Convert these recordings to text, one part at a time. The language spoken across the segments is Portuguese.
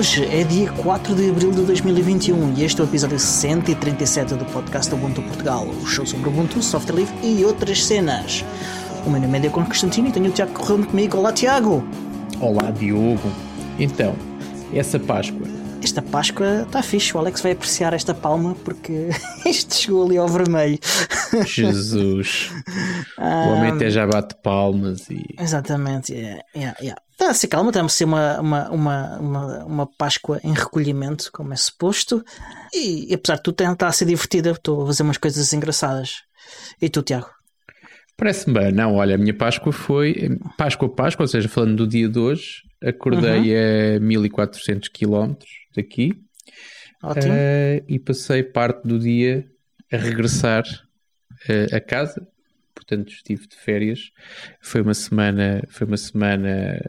Hoje é dia 4 de abril de 2021 e este é o episódio 137 do podcast Ubuntu Portugal, o show sobre Ubuntu, software livre e outras cenas. O meu nome é Diego Constantino e tenho o Tiago Correndo comigo. Olá, Tiago! Olá, Diogo! Então, essa Páscoa. Esta Páscoa está fixe, o Alex vai apreciar esta palma porque isto chegou ali ao vermelho. Jesus! o homem até já bate palmas e. Exatamente, yeah, yeah, yeah. Está a ser calma, estamos a ser uma, uma, uma, uma, uma Páscoa em recolhimento, como é suposto. E, e apesar de tudo, está a ser divertida. Estou a fazer umas coisas engraçadas. E tu, Tiago? Parece-me bem. Não, olha, a minha Páscoa foi Páscoa Páscoa, ou seja, falando do dia de hoje, acordei uhum. a 1400 km daqui. Ótimo. Uh, e passei parte do dia a regressar uh, a casa. Portanto, estive de férias. Foi uma semana, foi uma semana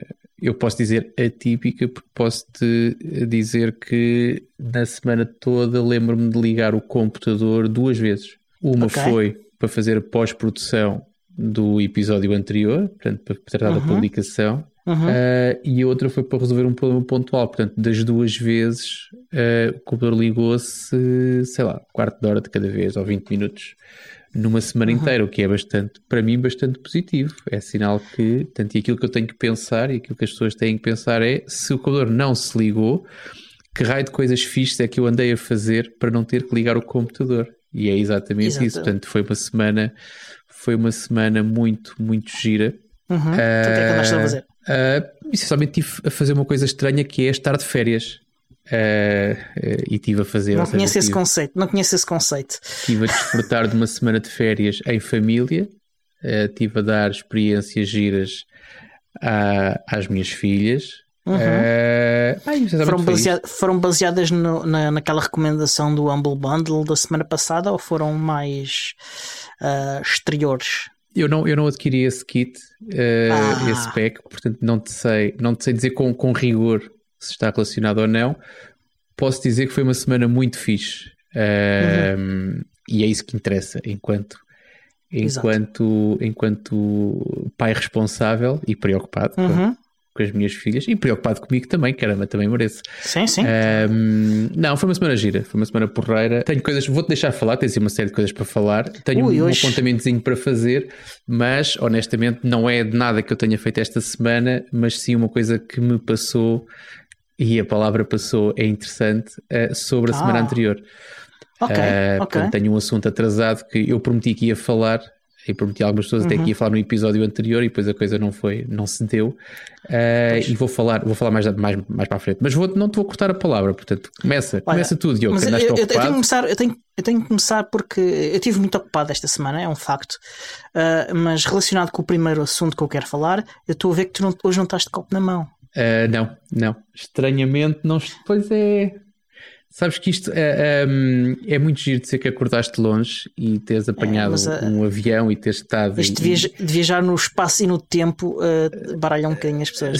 eu posso dizer atípica, porque posso-te dizer que na semana toda lembro-me de ligar o computador duas vezes. Uma okay. foi para fazer a pós-produção do episódio anterior, portanto, para tratar uhum. da publicação, uhum. uh, e a outra foi para resolver um problema pontual. Portanto, das duas vezes, uh, o computador ligou-se, sei lá, quarto de hora de cada vez, ou 20 minutos numa semana uhum. inteira, o que é bastante, para mim, bastante positivo. É sinal que, tanto aquilo que eu tenho que pensar e aquilo que as pessoas têm que pensar é se o computador não se ligou, que raio de coisas fixas é que eu andei a fazer para não ter que ligar o computador. E é exatamente Exato. isso. Portanto, foi uma semana, foi uma semana muito, muito gira. Uhum. Uh, então, o que é que andaste a fazer? Uh, essencialmente tive a fazer uma coisa estranha que é estar de férias. Uh, uh, e estive a fazer. Não conheço esse conceito, não conheço esse conceito. Estive a desfrutar de uma semana de férias em família, uh, estive a dar experiências giras à, às minhas filhas. Uhum. Ai, foram, baseado, foram, baseadas no, na, naquela recomendação do Humble Bundle da semana passada ou foram mais exteriores? Eu não, eu não adquiri esse kit, ah. esse pack, portanto não te sei, não te sei dizer com, com rigor se está relacionado ou não, posso dizer que foi uma semana muito fixe. uhum. E é isso que interessa enquanto, enquanto, enquanto pai responsável e preocupado uhum. Com, as minhas filhas e preocupado comigo também, caramba, também mereço. Sim, sim. Um, não, foi uma semana gira, foi uma semana porreira. Tenho coisas, vou-te deixar falar, tens uma série de coisas para falar. Tenho Ui, um, hoje... apontamentozinho para fazer, mas honestamente não é de nada que eu tenha feito esta semana, mas sim uma coisa que me passou e a palavra passou, é interessante, uh, sobre a ah. semana anterior. Ok, uh, okay. Tenho um assunto atrasado que eu prometi que ia falar e prometi a algumas pessoas uhum. até que ia falar no episódio anterior e depois a coisa não foi, não se deu. Uh, e vou falar, vou falar mais, mais, mais para a frente. Mas vou, não te vou cortar a palavra, portanto, começa, Olha, começa tudo, Diogo. Mas eu, eu, eu, tenho que começar, eu, tenho, eu tenho que começar porque eu estive muito ocupado esta semana, é um facto. Uh, mas relacionado com o primeiro assunto que eu quero falar, eu estou a ver que tu não, hoje não estás de copo na mão. Uh, não, não. Estranhamente, não. Pois é. Sabes que isto é, um, é muito giro de ser que acordaste longe e teres é, apanhado é, um avião e teres estado. Este e, de viajar no espaço e no tempo uh, baralha um bocadinho as pessoas,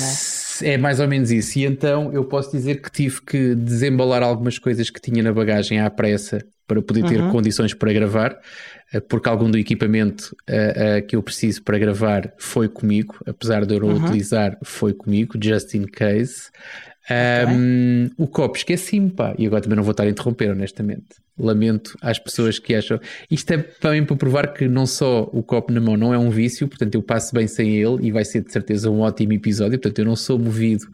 não é? É mais ou menos isso. E então eu posso dizer que tive que desembalar algumas coisas que tinha na bagagem à pressa para poder ter uhum. condições para gravar. Eh, porque algum do equipamento uh, uh, que eu preciso para gravar foi comigo, apesar de eu não uhum. utilizar, foi comigo, just in case. Um, okay. O copo esqueci-me, pá, e agora também não vou estar a interromper, honestamente. Lamento às pessoas que acham. Isto é também para provar que não só o copo na mão não é um vício, portanto eu passo bem sem ele e vai ser de certeza um ótimo episódio. Portanto, eu não sou movido,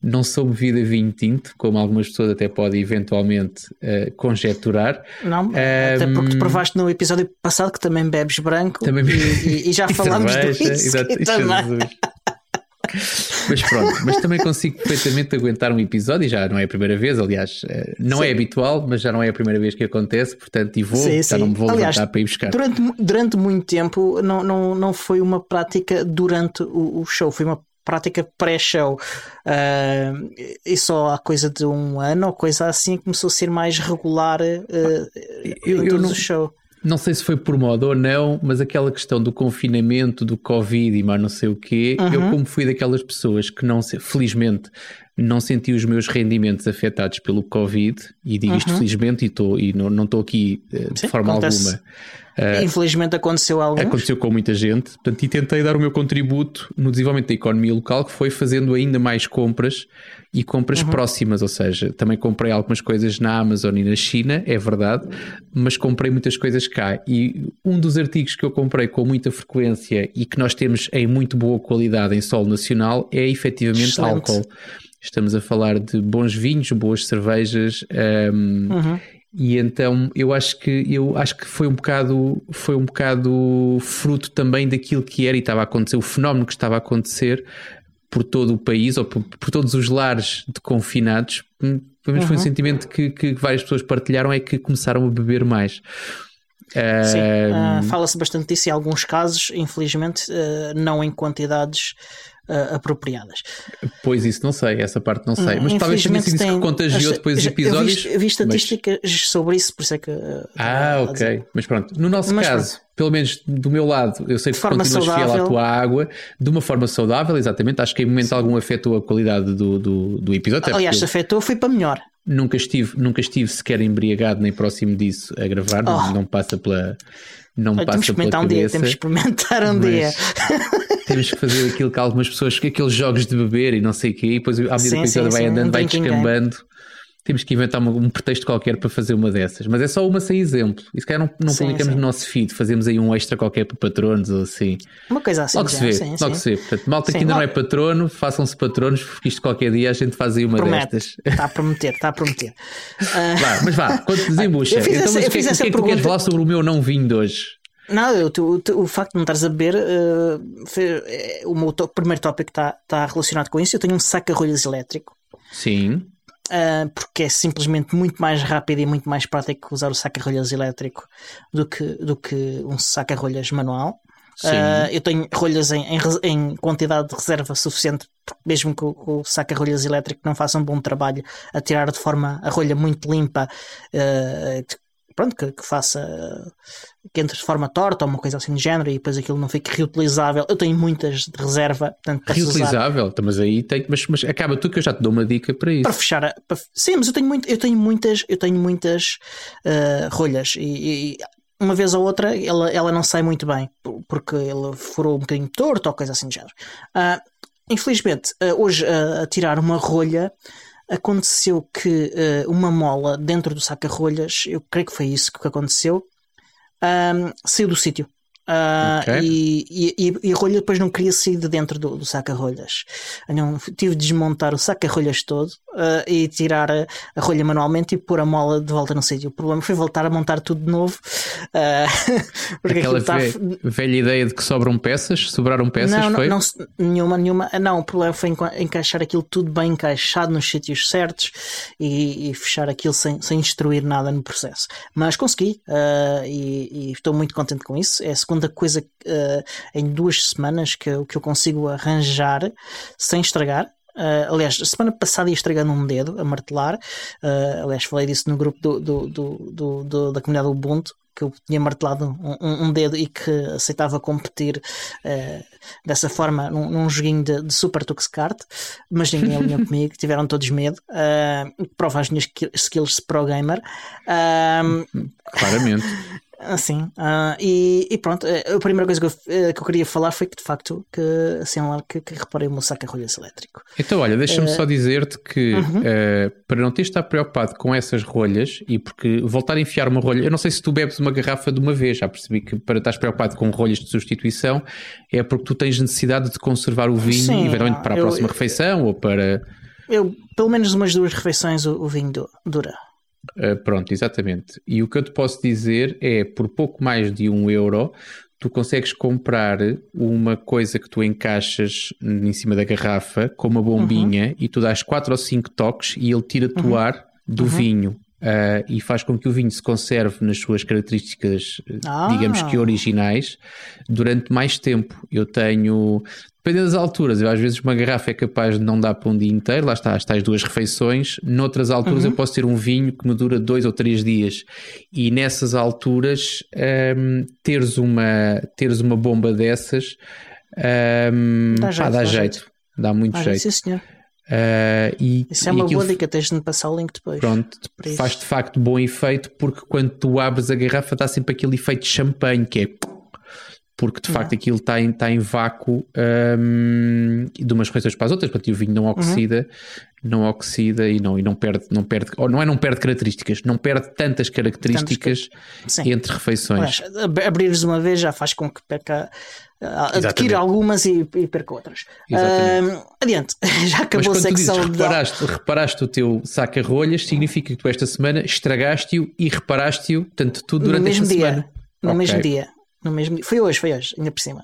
não sou movido a vinho tinto, como algumas pessoas até podem eventualmente uh, conjecturar. Não, um, até porque tu provaste no episódio passado que também bebes branco também... E, e, já falámos disso também. Mas pronto, mas também consigo perfeitamente aguentar um episódio e já não é a primeira vez, aliás, eh, não é sim. é habitual, mas já não é a primeira vez que acontece, portanto, e vou, sim, já sim. não me vou aliás, levantar para ir buscar. Durante, durante muito tempo não, não, não foi uma prática durante o, o show, foi uma prática pré-show. Uh, e só há coisa de um ano ou coisa assim começou a ser mais regular uh, eu, eu não, show. Não sei se foi por moda ou não, mas aquela questão do confinamento, do Covid e mais não sei o quê, uhum. eu como fui daquelas pessoas que não, felizmente, não senti os meus rendimentos afetados pelo Covid, e digo isto uhum. felizmente e, tô, e não estou aqui uh, de Sim, forma acontece. alguma Infelizmente aconteceu algo. Aconteceu com muita gente. Portanto, e tentei dar o meu contributo no desenvolvimento da economia local, que foi fazendo ainda mais compras e compras uhum. próximas. Ou seja, também comprei algumas coisas na Amazon e na China, é verdade, mas comprei muitas coisas cá. E um dos artigos que eu comprei com muita frequência e que nós temos em muito boa qualidade em solo nacional é efetivamente Excelente. álcool. Estamos a falar de bons vinhos, boas cervejas um, uhum. E então eu acho que eu acho que foi um bocado foi um bocado fruto também daquilo que era e estava a acontecer, o fenómeno que estava a acontecer por todo o país ou por, por todos os lares de confinados. Hum, pelo menos uhum. foi um uhum. sentimento que, que várias pessoas partilharam é que começaram a beber mais. Sim, uh, fala-se bastante disso em alguns casos, infelizmente, uh, não em quantidades uh, apropriadas. Pois isso não sei, essa parte não sei, mas talvez tenha sido isso que contagiou depois os episódios. Eu vi, vi estatísticas mas... sobre isso, por isso é que. ah, ok, mas pronto, no nosso mas, caso. Pronto. Pelo menos do meu lado, eu sei que continuas saudável. fiel à tua água de uma forma saudável, exatamente. Acho que em momento algum afetou a qualidade do, do, do episódio. Aliás, se afetou, foi para melhor. Nunca estive, nunca estive sequer embriagado nem próximo disso a gravar, oh. não, não passa pela. Não Olha, passa temos experimentar um dia, temos que experimentar um dia. temos que fazer aquilo que algumas pessoas, aqueles jogos de beber e não sei o quê, e depois à medida sim, que a episódio vai andando, vai descambando. Temos que inventar um, um, pretexto qualquer para fazer uma dessas. Mas é só uma sem exemplo. E se calhar não, não sim, publicamos sim. no nosso feed, fazemos aí um extra qualquer para patronos ou assim. Uma coisa assim. Logo se vê, sim, logo se vê. Portanto, malta que ainda não é patrono, façam-se patronos, porque isto qualquer dia a gente faz aí uma Promete. destas. Está a prometer, está a prometer. Uh... Vá, mas vá, quando desembucha. então, essa, mas o que, é, que, que, que tu queres falar sobre o meu não vinho de hoje? Não, eu, tu, tu, o facto de não estares a beber, uh, foi, uh, o meu to primeiro tópico está tá relacionado com isso. Eu tenho um saca-rolhas elétrico. Sim. Uh, porque é simplesmente muito mais rápido e muito mais prático usar o saca-rolhas elétrico do que, do que um saca-rolhas manual. Uh, eu tenho rolhas em, em, em, quantidade de reserva suficiente, mesmo que o, o saca-rolhas elétrico não faça um bom trabalho a tirar de forma a rolha muito limpa, uh, pronto, que, que, faça que entre de forma torta ou uma coisa assim de género e depois aquilo não fique reutilizável. Eu tenho muitas de reserva, portanto, reutilizável, usar. Então, mas aí tem, mas, mas acaba tu que eu já te dou uma dica para isso. Para fechar, a, para, sim, mas eu tenho, muito, eu tenho muitas, eu tenho muitas uh, rolhas e, e uma vez ou outra ela, ela não sai muito bem porque ele furou um bocadinho torto ou coisa assim de género. Uh, infelizmente, uh, hoje a tirar uma rolha aconteceu que uh, uma mola dentro do saca-rolhas, eu creio que foi isso que aconteceu, um, saiu do sítio. Uh, okay. e, e, e, a rolha depois não queria sair de dentro do, do saca-rolhas. Então, tive de desmontar o saca-rolhas todo uh, e tirar a, a, rolha manualmente e pôr a mola de volta no sítio. O problema foi voltar a montar tudo de novo. Uh, porque Aquela tá... velha ideia de que sobram peças, sobraram peças, não, foi? Não, não, nenhuma, nenhuma. Não, o problema foi encaixar aquilo tudo bem encaixado nos sítios certos e, e fechar aquilo sem, sem destruir nada no processo. Mas consegui e, e, estou muito contente com isso. É a segunda segunda coisa uh, em duas semanas que, que eu consigo arranjar sem estragar. Uh, aliás, semana passada ia estragando um dedo a martelar. Uh, aliás, falei disso no grupo do, do, do, do da comunidade Ubuntu que eu tinha martelado um, um, um, dedo e que aceitava competir uh, dessa forma num, num joguinho de, de Super Tuxcart, mas ninguém alinhou comigo, tiveram todos medo. Uh, prova as minhas skills de pro gamer. Uh, Claramente. Assim, uh, e, e, pronto, eh, a primeira coisa que eu, eh, que eu queria falar foi que de facto que assim lá que, que reparei o meu saca-rolhas elétrico. Então, olha, deixa-me uh, só dizer-te que uh, para não ter de estar preocupado com essas rolhas e porque voltar a enfiar uma rolha, eu não sei se tu bebes uma garrafa de uma vez, já percebi que para estar preocupado com rolhas de substituição é porque tu tens necessidade de conservar o vinho, Sim, eventualmente para a eu, próxima eu, refeição ou para. Eu, pelo menos umas duas refeições o, o vinho dura. Uh, pronto, exatamente. E o que eu te posso dizer é, por pouco mais de um euro, tu consegues comprar uma coisa que tu encaixas em cima da garrafa com uma bombinha uhum. e tu dás quatro ou cinco toques e ele tira-te uhum. o ar do uhum. vinho. uh, e faz com que o vinho se conserve nas suas características, ah. digamos que originais, durante mais tempo. Eu tenho, dependendo das alturas, eu às vezes uma garrafa é capaz de não dar para um dia inteiro, lá está, está as duas refeições. Noutras alturas uhum. eu posso ter um vinho que me dura dois ou três dias, e nessas alturas um, teres, uma, teres uma bomba dessas. Um, dá, jeito, pá, dá, dá jeito, jeito, dá muito jeito. Sim, senhor. Uh, e, Isso é uma boa dica, tens de me passar o link depois. Pronto, faz de facto bom efeito porque quando tu abres a garrafa dá sempre aquele efeito de champanhe que é porque de facto aquilo está em, tá em vácuo um, de umas coisas para as outras, para ti o vinho não oxida, uhum. não oxida e não, e não perde, não perde, ou não é não perde características, não perde tantas características que... entre refeições. Mas, abrires uma vez já faz com que perca adquire algumas e, e perca outras. Uh, adiante, já acabou a secção dizes, reparaste, de... reparaste o teu saca-rolhas, significa que tu esta semana estragaste-o e reparaste-o, tanto tu durante no mesmo esta dia, semana. No okay. mesmo dia. No mesmo dia. Foi hoje, foi hoje, ainda por cima.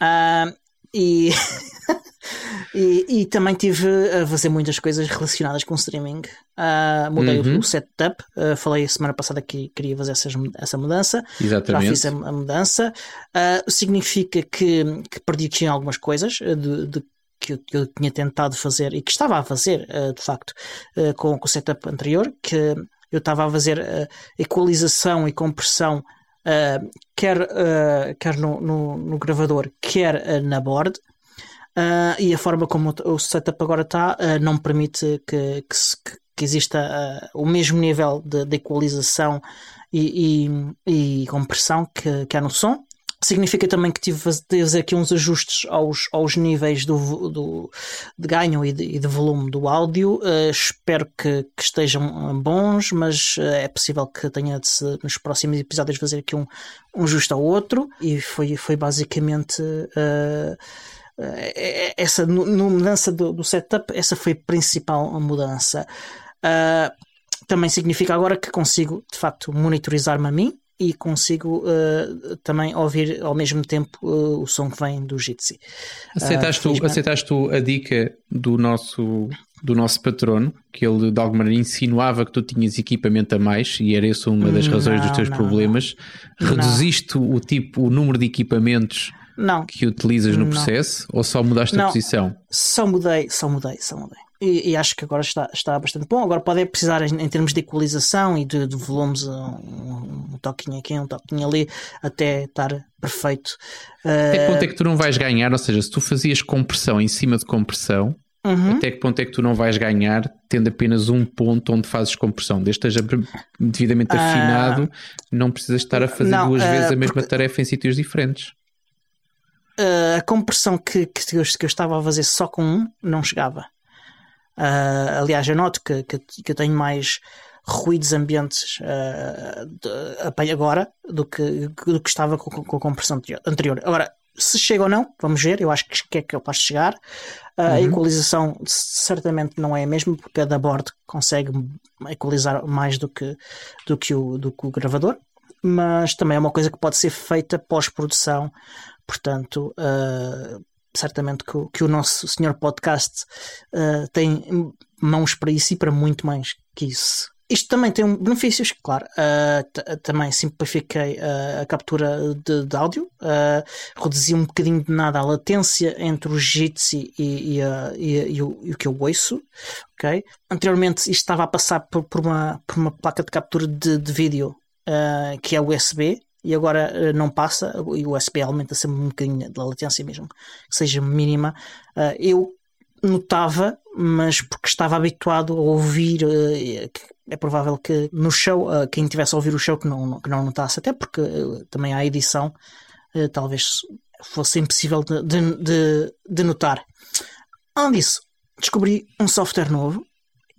Uh, e, e, e, também tive a fazer muitas coisas relacionadas com streaming. Uh, mudei uhum. o setup. Uh, falei a semana passada que queria fazer essas, essa mudança. Exatamente. Já fiz a, a mudança. Uh, significa que, que perdi aqui algumas coisas de, de que eu, que eu, tinha tentado fazer e que estava a fazer, de facto, com, com o setup anterior, que eu estava a fazer equalização e compressão uh, quer, uh, quer no, no, no, gravador, quer uh, na board. e a forma como o setup agora está não permite que, que, que exista o mesmo nível de, de equalização e, e, e compressão que, que há no som significa também que tive de fazer aqui uns ajustes aos, aos níveis do, do, de ganho e de, e de volume do áudio. Uh, espero que, que, estejam bons, mas uh, é possível que tenha de se, nos próximos episódios fazer aqui um, um ajuste ao outro. E foi, foi basicamente. Uh, essa no, no mudança do, do, setup, essa foi a principal mudança. também significa agora que consigo de facto monitorizar-me a mim e consigo uh, também ouvir ao mesmo tempo uh, o som que vem do Jitsi. Aceitaste, uh, aceitaste a dica do nosso, do nosso patrono, que ele de alguma maneira insinuava que tu tinhas equipamento a mais e era essa uma das razões não, dos teus não, problemas. Não. Reduziste o tipo, o número de equipamentos que utilizas no processo ou só mudaste a posição? Só mudei, só mudei, só mudei. E, e, acho que agora está, está bastante bom. Agora pode precisar, em, em termos de equalização e de, de volumes, um, um, toquinho aqui, um toquinho ali, até estar perfeito. Até que ponto é que tu não vais ganhar? Ou seja, se tu fazias compressão em cima de compressão, uhum. até que ponto é que tu não vais ganhar tendo apenas um ponto onde fazes compressão? Desde que esteja devidamente ah. afinado, uh, não precisas estar a fazer não, duas uh, vezes a mesma tarefa em sítios diferentes. Uh, a compressão que, que, eu, que eu estava a fazer só com um não chegava. Uh, aliás, eu noto que, que, que, eu tenho mais ruídos ambientes uh, de, agora do que, do que estava com, com a compressão anterior. Agora, se chega ou não, vamos ver. Eu acho que é capaz de chegar. Uh, uhum. A equalização certamente não é a mesma, porque a da board consegue equalizar mais do que, do que, o, do que o gravador, mas também é uma coisa que pode ser feita pós-produção. Portanto, uh, certamente que, que o nosso senhor podcast uh, tem mãos para isso e para muito mais que isso. Isto também tem benefícios, claro. Uh, também simplifiquei uh, a captura de, de áudio, uh, reduzi um bocadinho de nada a latência entre o Jitsi e, e, e, e, o, e, o, que eu ouço. Okay? Anteriormente isto estava a passar por, por, uma, por uma placa de captura de, de vídeo que é USB, e agora uh, não passa, e o USB aumenta sempre um bocadinho da latência mesmo, que seja mínima. Uh, eu notava, mas porque estava habituado a ouvir, uh, é provável que no show, quem tivesse a ouvir o show que não, que não notasse, até porque também há edição, talvez fosse impossível de, de, de, de notar. Além disso, descobri um software novo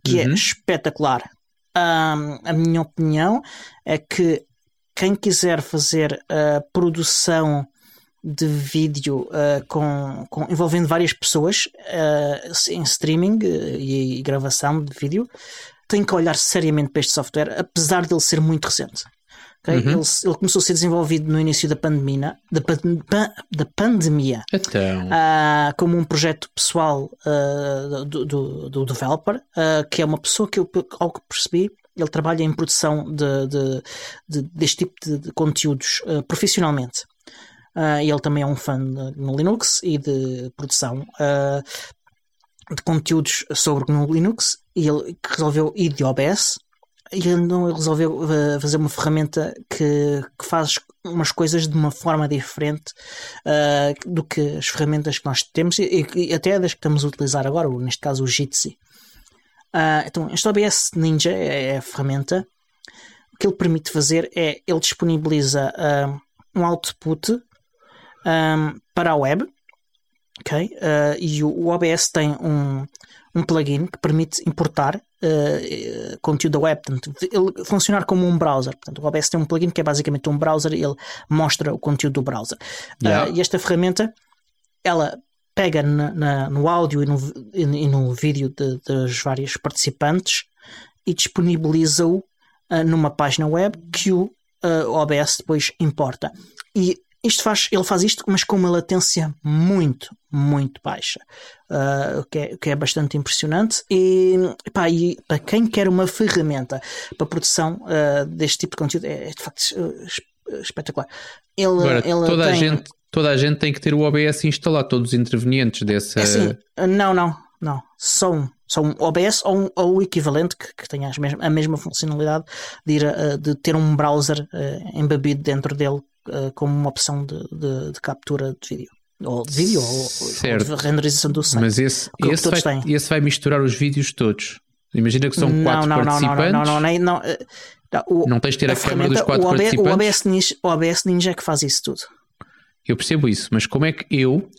que é uhum. é espetacular. Um, a minha opinião é que quem quiser fazer a produção de vídeo uh, com, com, envolvendo várias pessoas uh, em streaming uh, e, e, gravação de vídeo tem que olhar seriamente para este software, apesar de ele ser muito recente. Okay? Uhum. Ele, ele, começou a ser desenvolvido no início da pandemia, da, pan, da pandemia então. como um projeto pessoal do, do, do, developer, que é uma pessoa que eu, ao que percebi, ele trabalha em produção de, de, de deste tipo de, conteúdos uh, profissionalmente. Uh, ele também é um fã no Linux e de produção uh, de conteúdos sobre no Linux e ele resolveu ir de OBS e ele resolveu fazer uma ferramenta que, que faz umas coisas de uma forma diferente do que as ferramentas que nós temos e, e, até das que estamos a utilizar agora, neste caso o Jitsi. Uh, então, este OBS Ninja é, é a ferramenta. O que ele permite fazer é ele disponibiliza uh, um output um, ah, para a web, ok? Uh, e o, o, OBS tem um, um plugin que permite importar uh, conteúdo da web, portanto, ele funcionar como um browser. Portanto, o OBS tem um plugin que é basicamente um browser e ele mostra o conteúdo do browser. Yeah. Uh, e esta ferramenta, ela pega na, na, no áudio e no, e no vídeo de, das várias participantes e disponibiliza-o uh, numa página web que o uh, OBS depois importa. E isto faz, ele faz isto, mas com uma latência muito, muito baixa, uh, o, que é, que é bastante impressionante. E, pá, e para quem quer uma ferramenta para produção uh, deste tipo de conteúdo, é, é de facto espetacular. Ele, Agora, ele toda, tem... a gente, toda a gente tem que ter o OBS instalado, todos os intervenientes dessa. É assim, não, não, não. Só um. Só um OBS ou, um, ou o equivalente que, que tenha a mesma funcionalidade de, ir, uh, de ter um browser uh, embebido dentro dele uh, como uma opção de, de, de, captura de vídeo. Ou de vídeo certo. ou, de renderização do site. Mas esse, esse, vai, esse vai misturar os vídeos todos. Imagina que são não, quatro não, participantes. Não, não, não, não, não, não, o, não tens de ter a, a câmera dos quatro o OBS, participantes. O OBS, Ninja, o OBS Ninja é que faz isso tudo. Eu percebo isso, mas como é que eu,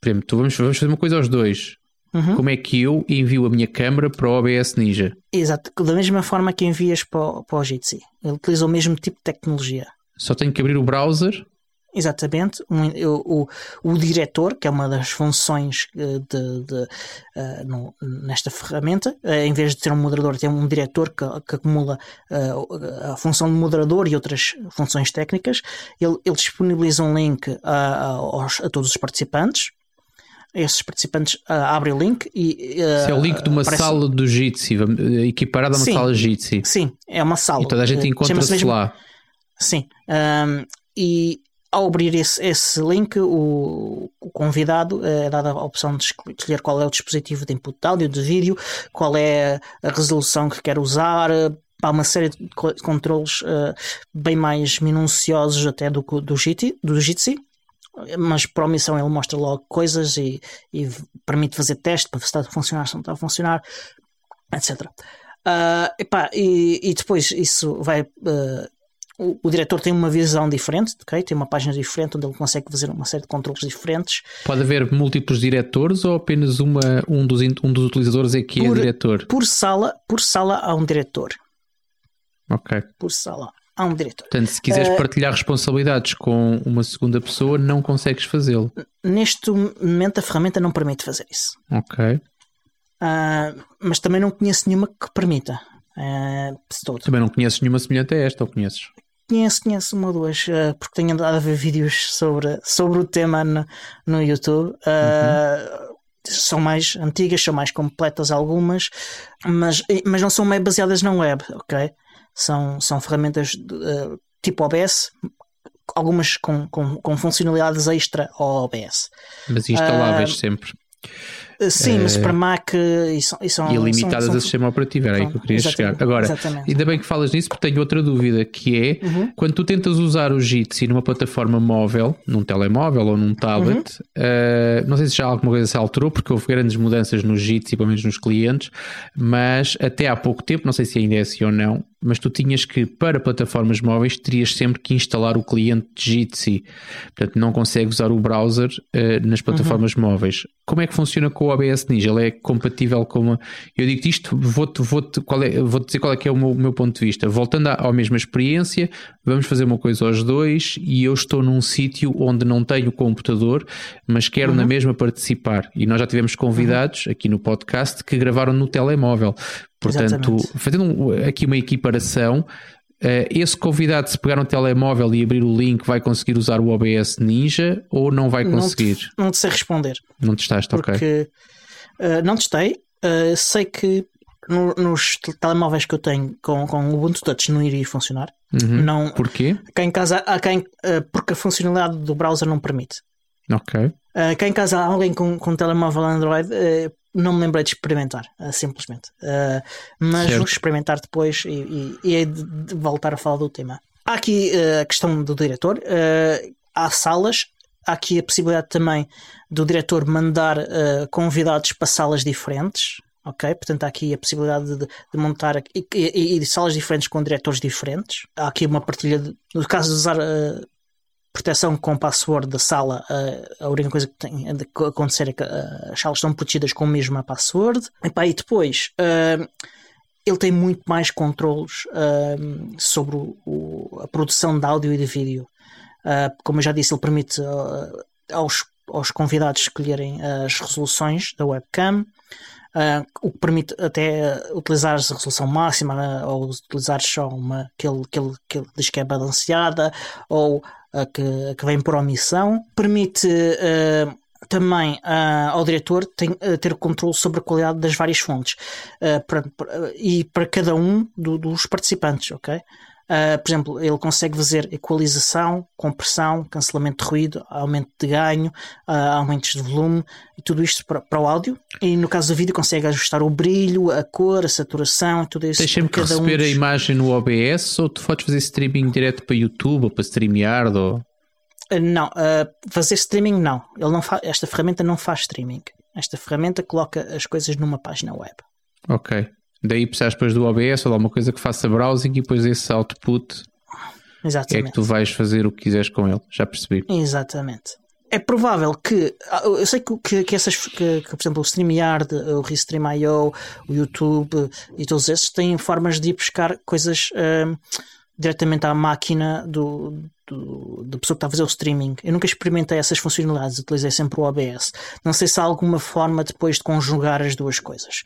por exemplo, tu vamos, vamos fazer uma coisa aos dois. Uhum. Como é que eu envio a minha câmera para o OBS Ninja? Exato, da mesma forma que envias para, o, para o Jitsi. Ele utiliza o mesmo tipo de tecnologia. Só tenho que abrir o browser Exatamente, um, o, o, o, diretor, que é uma das funções eh, de, de uh, no, nesta ferramenta, uh, em vez de ter um moderador, tem um diretor que, que acumula uh, a função de moderador e outras funções técnicas. Ele, ele disponibiliza um link a, aos, a todos os participantes. Esses participantes abrem o link e. Isso é o link de uma aparece... sala do Jitsi, equiparada a uma sim, sala Jitsi. Sim, é uma sala. E toda a gente encontra-se lá. Sim. Um, e ao abrir esse, esse link, o, o, convidado é dada a opção de escolher qual é o dispositivo de input de áudio, de vídeo, qual é a resolução que quer usar, há uma série de controles uh, bem mais minuciosos até do, do, Jitsi, do Jitsi, mas por omissão ele mostra logo coisas e, e permite fazer teste para ver se está a funcionar, se não está a funcionar, etc. Uh, epá, e, e, depois isso vai uh, o, o, diretor tem uma visão diferente, okay? tem uma página diferente onde ele consegue fazer uma série de controles diferentes. Pode haver múltiplos diretores ou apenas uma, um, dos, um dos utilizadores é que é por, é diretor? Por sala, por sala há um diretor. Ok. Por sala há um diretor. Portanto, se quiseres uh, partilhar responsabilidades com uma segunda pessoa, não consegues fazê-lo. Neste momento a ferramenta não permite fazer isso. Ok. Uh, mas também não conheço nenhuma que permita. Uh, também não conheces nenhuma semelhante a esta, ou conheces? Conheço, conheço uma ou duas, uh, porque tenho andado a ver vídeos sobre, sobre o tema no, no YouTube. Uh, uhum. São mais antigas, são mais completas algumas, mas, mas não são meio baseadas na web, ok? São, são ferramentas uh, tipo OBS, algumas com, com, com funcionalidades extra ao OBS. Mas instaláveis sempre. Sim, mas para Mac e, são, e, são, e limitadas são, a sistema operativo, era aí que eu queria chegar. Agora, exatamente. ainda bem que falas nisso, porque tenho outra dúvida, que é uhum. quando tu tentas usar o Jitsi numa plataforma móvel, num telemóvel ou num tablet, uhum. uh, não sei se já alguma coisa se alterou, porque houve grandes mudanças no Jitsi, pelo menos nos clientes, mas até há pouco tempo, não sei se ainda é assim ou não, mas tu tinhas que, para plataformas móveis, terias sempre que instalar o cliente Jitsi. Portanto, não consegues usar o browser uh, nas plataformas uhum. móveis. Como é que funciona com o OBS Ninja? Ele é compatível com uma... Eu digo isto, vou-te vou é, vou dizer qual é que é o meu, meu ponto de vista. Voltando à, à, mesma experiência, vamos fazer uma coisa aos dois e eu estou num sítio onde não tenho computador, mas quero uhum. na mesma participar. E nós já tivemos convidados uhum. aqui no podcast que gravaram no telemóvel. Portanto, Exatamente. fazendo aqui uma equiparação, esse convidado, se pegar um telemóvel e abrir o link, vai conseguir usar o OBS Ninja ou não vai conseguir? Não te, não te sei responder. Não testaste, porque, ok. Uh, não testei. Uh, sei que no- nos te- telemóveis que eu tenho com, com o Ubuntu Touch não iria funcionar. Uhum. Não, Porquê? cá em casa há quem, eh, porque a funcionalidade do browser não permite. Ok. Uh, cá em casa há alguém com, com um telemóvel Android, uh, não me lembrei de experimentar, uh, simplesmente. Uh, mas Certo. vou experimentar depois e, e, e de, de voltar a falar do tema. Há aqui uh, a questão do diretor, uh, há salas, há aqui a possibilidade também do diretor mandar convidados para salas diferentes. Ok, portanto há aqui a possibilidade de, de montar e, e- salas diferentes com diretores diferentes. Há aqui uma partilha, de, no caso de usar proteção com password da sala, a única coisa que tem de acontecer é que as salas estão protegidas com a mesma password. Epá, e depois eh, ele tem muito mais controlos eh, sobre o- o- a produção de áudio e de vídeo. Eh, como eu já disse, ele permite eh, aos, aos convidados escolherem as resoluções da webcam. eh, o que permite até utilizar a resolução máxima eh, ou utilizar só uma que ele, que, ele, que ele diz que é balanceada ou que, que vem por omissão. Permite eh, também ah, ao diretor tem, eh, ter controle sobre a qualidade das várias fontes eh, para- para- e para cada um do- dos participantes, ok? Ah, por exemplo, ele consegue fazer equalização, compressão, cancelamento de ruído, aumento de ganho, ah, aumentos de volume e tudo isto para, para o áudio. E no caso do vídeo, consegue ajustar o brilho, a cor, a saturação e tudo isso. Que para cada um receber a dos- imagem no OBS ou tu podes fazer streaming direto para YouTube ou para StreamYard ou... Uh, Não, uh, fazer streaming não. Ele não fa- esta ferramenta não faz streaming. Esta ferramenta coloca as coisas numa página web. Ok. Daí precisas depois do OBS ou de alguma coisa que faça browsing e depois esse output é Exatamente. que tu vais fazer o que quiseres com ele. Já percebi. Exatamente. É provável que. ah, Eu sei que, que, que essas. Que, que, por exemplo, o StreamYard, o Restream.io, o YouTube e todos esses têm formas de ir buscar coisas ah, diretamente à máquina do, do, da pessoa que está a fazer o streaming. Eu nunca experimentei essas funcionalidades, utilizei sempre o OBS. Não sei se há alguma forma depois de conjugar as duas coisas.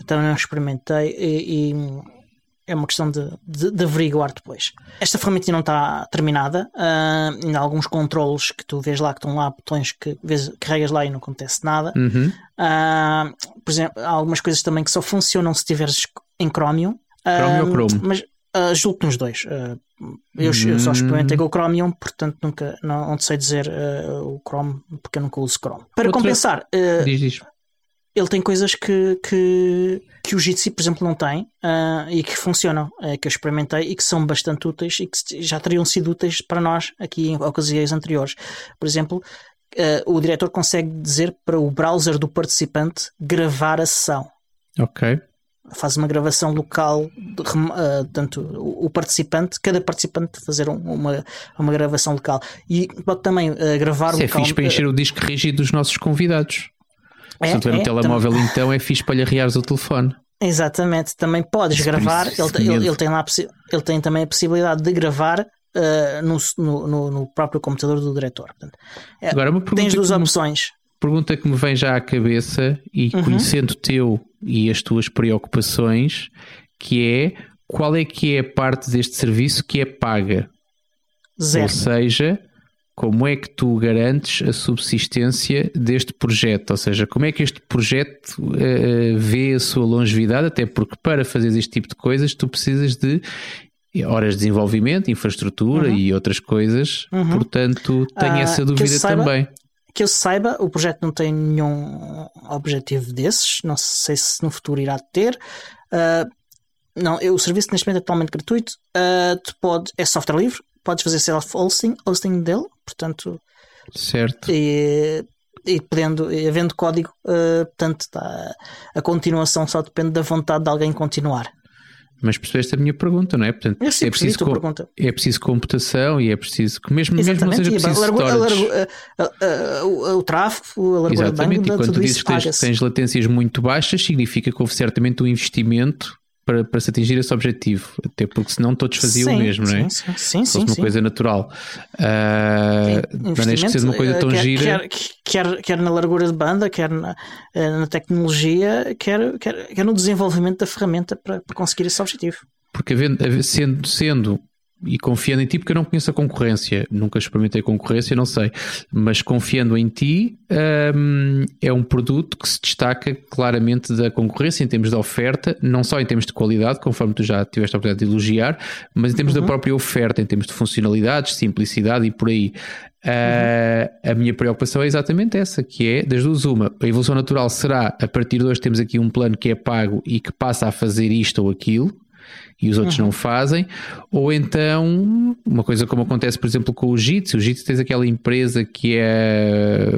Então não experimentei e, e é uma questão de, de, de averiguar depois. Esta ferramenta não está terminada, ah, ainda há alguns controles que tu vês lá que estão lá, botões que vês, carregas lá e não acontece nada. Uhum. Ah, por exemplo, há algumas coisas também que só funcionam se estiveres em Chromium. Chromium Ah, ou Chrome? Mas ah, julgo que nos dois. Ah, eu, eu só Hum. experimentei com o Chromium, portanto nunca não, não sei dizer ah, o Chrome, porque eu nunca uso Chrome. Para Outra- compensar, ah, Diz, diz. Ele tem coisas que, que, que o Jitsi, por exemplo, não tem ah, e que funcionam, eh, que eu experimentei e que são bastante úteis e que já teriam sido úteis para nós aqui em ocasiões anteriores. Por exemplo, ah, o diretor consegue dizer para o browser do participante gravar a sessão. Ok. Faz uma gravação local, de ah, tanto o o participante, cada participante fazer um- uma, uma gravação local. E pode também gravar Isso é local. fixe para encher o disco rígido dos nossos convidados. É, Se não tiver é, um telemóvel, então é fixe para lhe arriares o telefone. Exatamente, também podes Isso, gravar. Ele, ele- ele tem lá, ele tem também a possibilidade de gravar ah, no, no- no- próprio computador do diretor. Portanto, é, Agora, uma pergunta, tens duas me, opções. pergunta que me vem já à cabeça e Uhum. conhecendo o teu e as tuas preocupações, que é qual é que é a parte deste serviço que é paga? Zero. Ou seja, como é que tu garantes a subsistência deste projeto? Ou seja, como é que este projeto eh, vê a sua longevidade? Até porque para fazer este tipo de coisas tu precisas de horas de desenvolvimento, infraestrutura Uhum. e outras coisas. Uhum. Portanto, tenho Ah, essa que dúvida saiba, também. Que eu saiba, o projeto não tem nenhum objetivo desses. Não sei se no futuro irá ter. Ah, não, o serviço neste momento é totalmente gratuito. Ah, tu pode, é software livre. Podes fazer self-hosting hosting dele. Portanto, Certo. e, e podendo, e havendo código, eh, portanto, tá- a continuação só depende da vontade de alguém continuar. Mas percebeste a minha pergunta, não é? Portanto, Eu sim é, preciso é preciso computação e é preciso que mesmo, mesmo Exatamente, seja e a preciso largura- largura- a- a- o, tráfego, a largura de Exatamente, e banda, quando tu dizes que tens, tens latências muito baixas, significa que houve certamente um investimento para, para se atingir esse objetivo. Até porque senão todos faziam sim, o mesmo, não é? Sim, sim, sim. Se fosse sim, uma sim. coisa natural. Ah, maneiras que seja uma coisa eh, tão quer, gira. Quer, quer, quer na largura de banda, quer na, eh, na tecnologia, quer, quer, quer no desenvolvimento da ferramenta para, para conseguir esse objetivo. Porque havendo- have- sendo, sendo e confiando em ti, porque eu não conheço a concorrência, nunca experimentei concorrência, não sei, mas confiando em ti, um, é um produto que se destaca claramente da concorrência em termos de oferta, não só em termos de qualidade, conforme tu já tiveste a oportunidade de elogiar, mas em termos uhum. da própria oferta, em termos de funcionalidades, simplicidade e por aí. Uh, a minha preocupação é exatamente essa, que é das duas uma. A evolução natural será, a partir de hoje temos aqui um plano que é pago e que passa a fazer isto ou aquilo, e os outros uhum. não fazem, ou então uma coisa como acontece, por exemplo, com o Jitsi. O Jitsi tens aquela empresa que é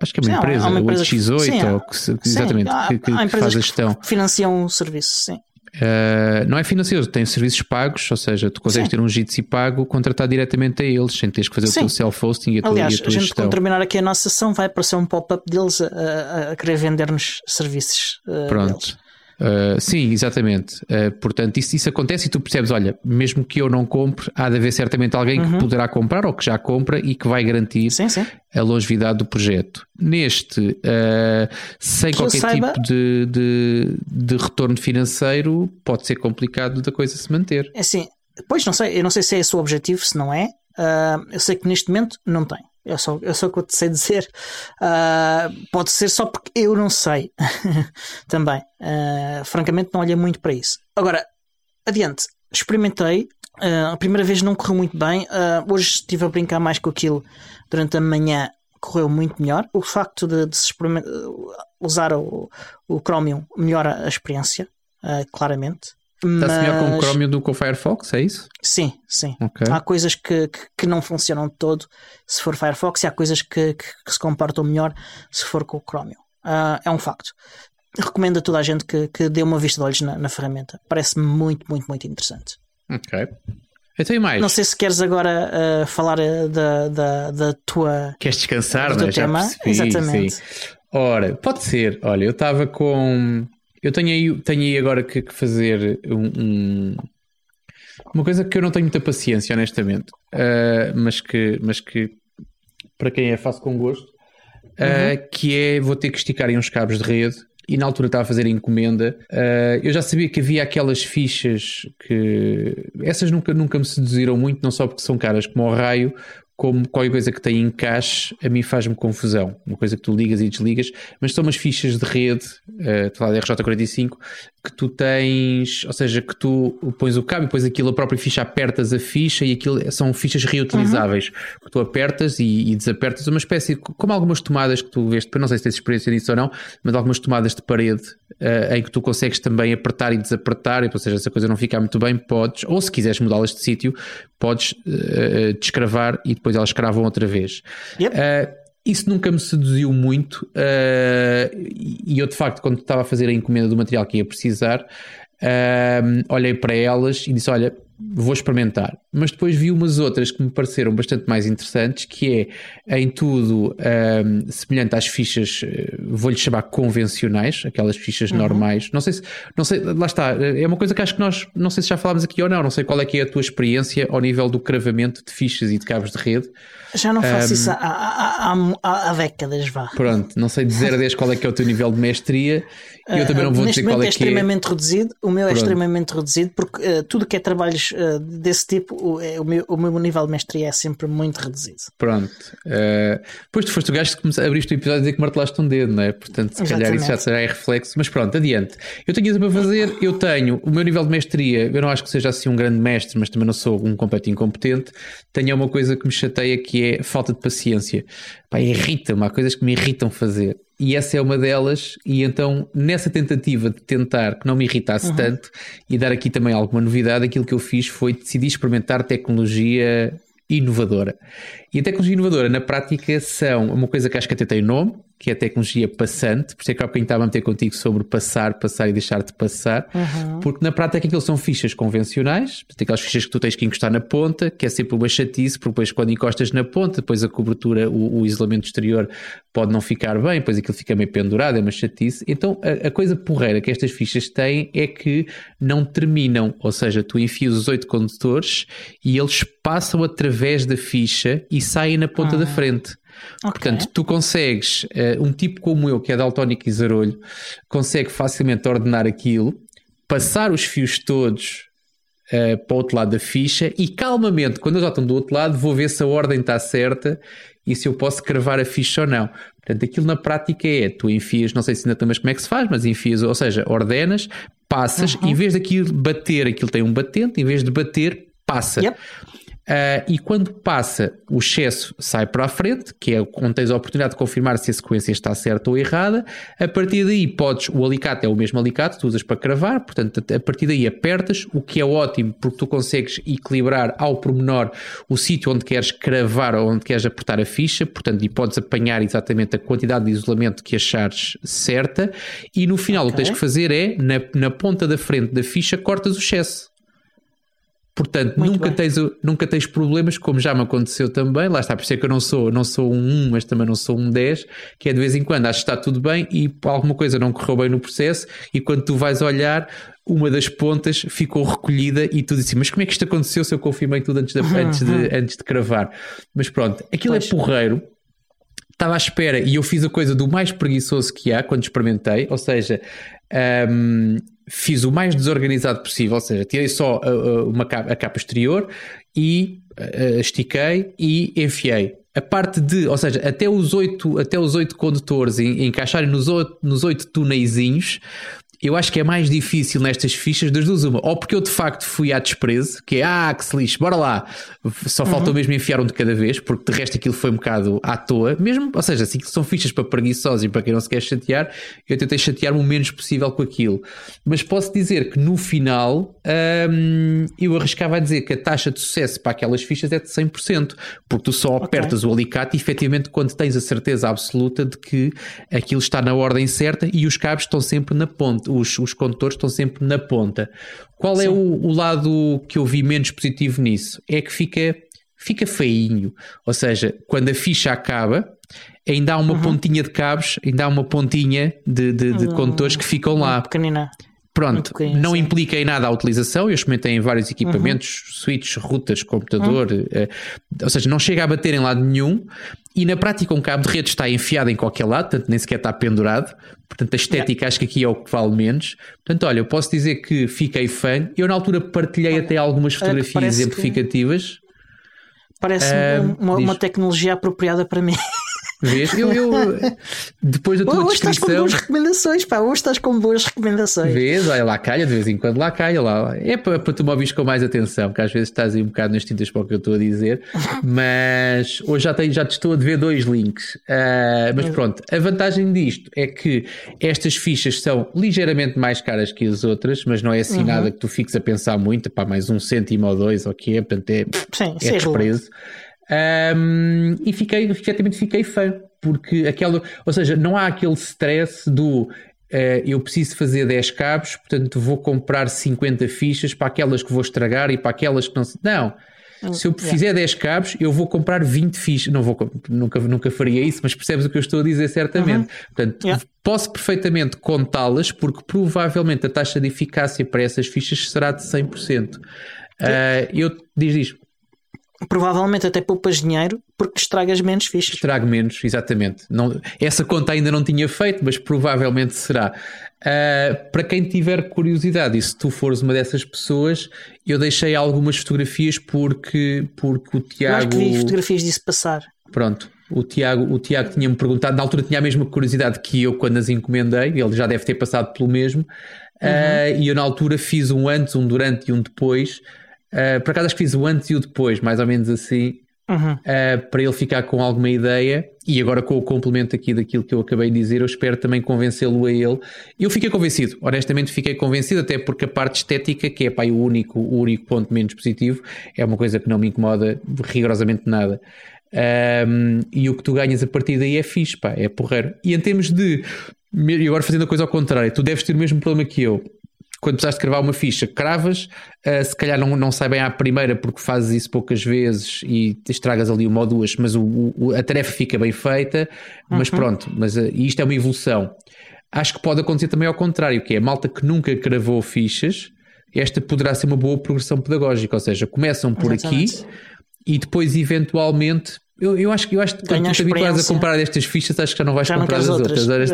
acho que é uma sim, empresa, uma empresa o X8, sim, ou que, sim, exatamente, que, que, que faz a gestão. Que financiam um serviço, sim. Uh, não é financeiro, tem serviços pagos, ou seja, tu consegues Sim. ter um Jitsi pago, contratar diretamente a eles, sem teres que fazer Sim. o teu self-hosting e a tua, Aliás, e a tua a gente, gestão. quando terminar aqui a nossa sessão, vai aparecer um pop-up deles a, a, a, querer vender-nos serviços. Uh, Pronto. Deles. Uh, sim, exatamente. Uh, portanto, isso, isso acontece e tu percebes: olha, mesmo que eu não compre, há de haver certamente alguém uhum. que poderá comprar ou que já compra e que vai garantir sim, sim. a longevidade do projeto. Neste, uh, sem que qualquer saiba... tipo de, de, de, retorno financeiro, pode ser complicado da coisa se manter. É assim, pois não sei, eu não sei se é esse o objetivo, se não é. eu sei que neste momento não tem. É só, é só o que eu te sei dizer. Uh, pode ser só porque eu não sei também. Uh, francamente, não olhei muito para isso. Agora, adiante. Experimentei. Uh, a primeira vez não correu muito bem. hoje estive a brincar mais com aquilo durante a manhã. Correu muito melhor. O facto de, de usar o, o Chromium melhora a experiência, claramente. Está-se melhor com o Chromium do que o Firefox, é isso? Sim, sim. Okay. Há coisas que, que, que, não funcionam de todo se for Firefox e há coisas que, que, que se comportam melhor se for com o Chromium. Uh, é um facto. Recomendo a toda a gente que, que dê uma vista de olhos na, na ferramenta. Parece-me muito, muito, muito interessante. Ok. Eu tenho mais. Não sei se queres agora uh, falar ah, da, da, da tua. Queres descansar, do né? tema? Percebi, Exatamente. Sim. Ora, pode ser. Olha, eu estava com eu tenho aí, tenho aí agora que, que fazer um, um, uma coisa que eu não tenho muita paciência, honestamente, uh, mas, que, mas que para quem é faço com gosto, uh, que é vou ter que esticar uns cabos de rede. E na altura estava a fazer a encomenda. Uh, eu já sabia que havia aquelas fichas que. Essas nunca, nunca me seduziram muito, não só porque são caras como o raio, como qualquer coisa que tem encaixe, a mim faz-me confusão. Uma coisa que tu ligas e desligas, mas são umas fichas de rede, uh, falar da RJ45, que tu tens, ou seja, que tu pões o cabo e depois aquilo, a própria ficha apertas a ficha e aquilo são fichas reutilizáveis, uhum. que tu apertas e, e, desapertas, uma espécie, como algumas tomadas que tu vês, não sei se tens experiência nisso ou não, mas algumas tomadas de parede uh, em que tu consegues também apertar e desapertar, ou seja, se a coisa não ficar muito bem, podes, ou se quiseres mudá-las de sítio, podes uh, descravar e depois elas cravam outra vez. Yep. Uh, isso nunca me seduziu muito uh, e eu de facto quando estava a fazer a encomenda do material que ia precisar uh, olhei para elas e disse olha vou experimentar. Mas depois vi umas outras que me pareceram bastante mais interessantes, que é em tudo um, semelhante às fichas, eh, vou-lhe chamar convencionais, aquelas fichas uhum. normais. Não sei se, não sei, lá está, é uma coisa que acho que nós, não sei se já falámos aqui ou não, não sei qual é que é a tua experiência ao nível do cravamento de fichas e de cabos de rede. Já não faço um, isso há, há, há, há, décadas, vá. Pronto, não sei dizer a 10 qual é que é o teu nível de mestria eu também não vou dizer qual é, é que é. extremamente reduzido, o meu é Pronto. extremamente reduzido porque uh, tudo que é trabalhos uh, desse tipo, o, é, o, meu, o meu nível de mestria é sempre muito reduzido. Pronto. Uh, pois tu foste o gajo que abriste o episódio a dizer que martelaste um dedo, não é? Portanto, se Exatamente. calhar isso já será reflexo. Mas pronto, adiante. Eu tenho isso para fazer, eu tenho o meu nível de mestria, eu não acho que seja assim um grande mestre, mas também não sou um completo incompetente. Tenho uma coisa que me chateia que é falta de paciência. Pá, irrita-me, há coisas que me irritam fazer e essa é uma delas. E então, nessa tentativa de tentar que não me irritasse uhum. tanto e dar aqui também alguma novidade, aquilo que eu fiz foi decidir experimentar tecnologia inovadora. E a tecnologia inovadora, na prática, são uma coisa que acho que até tem nome, que é a tecnologia passante, por isso é que há bocadinho estava a meter contigo sobre passar, passar e deixar de passar, uhum. porque na prática aquilo são fichas convencionais, tem aquelas fichas que tu tens que encostar na ponta, que é sempre uma chatice, porque depois quando encostas na ponta, depois a cobertura, o, o isolamento exterior pode não ficar bem, depois aquilo fica meio pendurado, é uma chatice. Então a, a, coisa porreira que estas fichas têm é que não terminam, ou seja, tu enfias os oito condutores e eles passam através da ficha e saem na ponta da frente. Okay. Portanto, tu consegues, uh, um tipo como eu, que é daltónico e zarolho, consegue facilmente ordenar aquilo, passar os fios todos uh, para o outro lado da ficha e calmamente, quando eles já estão do outro lado, vou ver se a ordem está certa e se eu posso cravar a ficha ou não. Portanto, aquilo na prática é, tu enfias, não sei se ainda também como é que se faz, mas enfias, ou seja, ordenas, passas, uhum. em vez daquilo bater, aquilo tem um batente, em vez de bater, passa. Yep. Uh, e quando passa, o excesso sai para a frente, que é onde tens a oportunidade de confirmar se a sequência está certa ou errada. A partir daí, podes, o alicate é o mesmo alicate, tu usas para cravar, portanto, a partir daí apertas, o que é ótimo porque tu consegues equilibrar ao pormenor o sítio onde queres cravar ou onde queres apertar a ficha, portanto, e podes apanhar exatamente a quantidade de isolamento que achares certa. E no final, okay. o que tens que fazer é, na, na ponta da frente da ficha, cortas o excesso. Portanto, nunca tens, nunca tens problemas, como já me aconteceu também. Lá está, por isso é que eu não sou, não sou um 1, mas também não sou um 10, que é de vez em quando acho que está tudo bem e alguma coisa não correu bem no processo, e quando tu vais olhar, uma das pontas ficou recolhida e tu disse, mas como é que isto aconteceu se eu confirmei tudo antes de, antes de, antes de cravar? Mas pronto, aquilo é pois. é porreiro. Estava à espera e eu fiz a coisa do mais preguiçoso que há quando experimentei, ou seja, um, fiz o mais desorganizado possível, ou seja, tirei só a, uma capa, a capa exterior e uh, estiquei e enfiei. A parte de, ou seja, até os oito, até os oito condutores encaixarem nos oito, nos oito tuneizinhos, eu acho que é mais difícil nestas fichas das duas uma. Ou porque eu de facto fui à desprezo, que é ah, que se lixe, bora lá. Só uhum. faltou mesmo enfiar um de cada vez, porque de resto aquilo foi um bocado à toa. Mesmo, ou seja, assim que são fichas para preguiçosos e para quem não se quer chatear, eu tentei chatear-me o menos possível com aquilo. Mas posso dizer que no final hum, eu arriscava a dizer que a taxa de sucesso para aquelas fichas é de 100%, porque tu só apertas okay. o alicate e efetivamente quando tens a certeza absoluta de que aquilo está na ordem certa e os cabos estão sempre na ponta os, os condutores estão sempre na ponta. Qual é Sim. é o, o lado que eu vi menos positivo nisso? É que fica, fica feinho. Ou seja, quando a ficha acaba, ainda há uma uhum. pontinha de cabos, ainda há uma pontinha de, de, de condutores que ficam lá. Pequenina. Pronto, não implica em nada a utilização. Eu experimentei em vários equipamentos, uhum. switches, rutas, computador, uhum. uh, ou seja, não chega a bater em lado nenhum. E na prática, um cabo de rede está enfiado em qualquer lado, portanto, nem sequer está pendurado. Portanto, a estética yeah. acho que aqui é o que vale menos. Portanto, olha, eu posso dizer que fiquei fã. Eu, na altura, partilhei até algumas fotografias exemplificativas. Parece uh, uma, uma tecnologia apropriada para mim. Vês? Eu, eu, depois da tua hoje descrição. Estás com boas recomendações, pá. Hoje estás com boas recomendações. Vês? Olha, lá calha, de vez em quando lá calha. Lá. É para, para tu me ouvires com mais atenção, porque às vezes estás aí um bocado nas tintas para o que eu estou a dizer. Mas hoje já, tenho, já te estou a dever dois links. Uh, mas pronto, a vantagem disto é que estas fichas são ligeiramente mais caras que as outras, mas não é assim uhum. nada que tu fiques a pensar muito, para mais um cêntimo ou dois, ou que é, portanto é, Sim, é desprezo. Um, e fiquei, efetivamente fiquei fã, porque aquela, ou seja, não há aquele stress do Uh, eu preciso fazer 10 cabos, portanto vou comprar 50 fichas para aquelas que vou estragar e para aquelas que não. Não. Hum, se eu fizer 10 cabos, eu vou comprar 20 fichas. Não vou, nunca, nunca faria isso, mas percebes o que eu estou a dizer certamente. Uhum. Portanto, yeah. posso perfeitamente contá-las, porque provavelmente a taxa de eficácia para essas fichas será de 100%. Uh, eu diz isto provavelmente até poupas dinheiro porque estragas menos fichas. Estrago menos, exatamente. Não, essa conta ainda não tinha feito, mas provavelmente será. Uh, para quem tiver curiosidade, e se tu fores uma dessas pessoas, eu deixei algumas fotografias porque, porque o Tiago. Eu acho que vi fotografias disso passar. Pronto. O Tiago, o Tiago tinha-me perguntado, na altura tinha a mesma curiosidade que eu quando as encomendei, ele já deve ter passado pelo mesmo, uhum. uh, e eu na altura fiz um antes, um durante e um depois, Uh, por acaso acho que fiz o antes e o depois, mais ou menos assim, uhum. uh, para ele ficar com alguma ideia. E agora com o complemento aqui daquilo que eu acabei de dizer, eu espero também convencê-lo a ele. Eu fiquei convencido, honestamente fiquei convencido, até porque a parte estética, que é pá, o, único, o único ponto menos positivo, é uma coisa que não me incomoda rigorosamente nada. Um, e o que tu ganhas a partir daí é fixe, pá, é porreiro. E em termos de. E agora fazendo a coisa ao contrário, tu deves ter o mesmo problema que eu quando precisaste de cravar uma ficha, cravas, uh, se calhar não, não sai bem à primeira porque fazes isso poucas vezes e estragas ali uma ou duas, mas o, o, a tarefa fica bem feita, mas uhum. pronto, mas uh, isto é uma evolução. Acho que pode acontecer também ao contrário, que é a malta que nunca cravou fichas, esta poderá ser uma boa progressão pedagógica, ou seja, começam por Exatamente. aqui e depois eventualmente eu, eu acho que eu acho que quando tu te habituares a comprar destas fichas, acho que já não vais já comprar as outras. outras.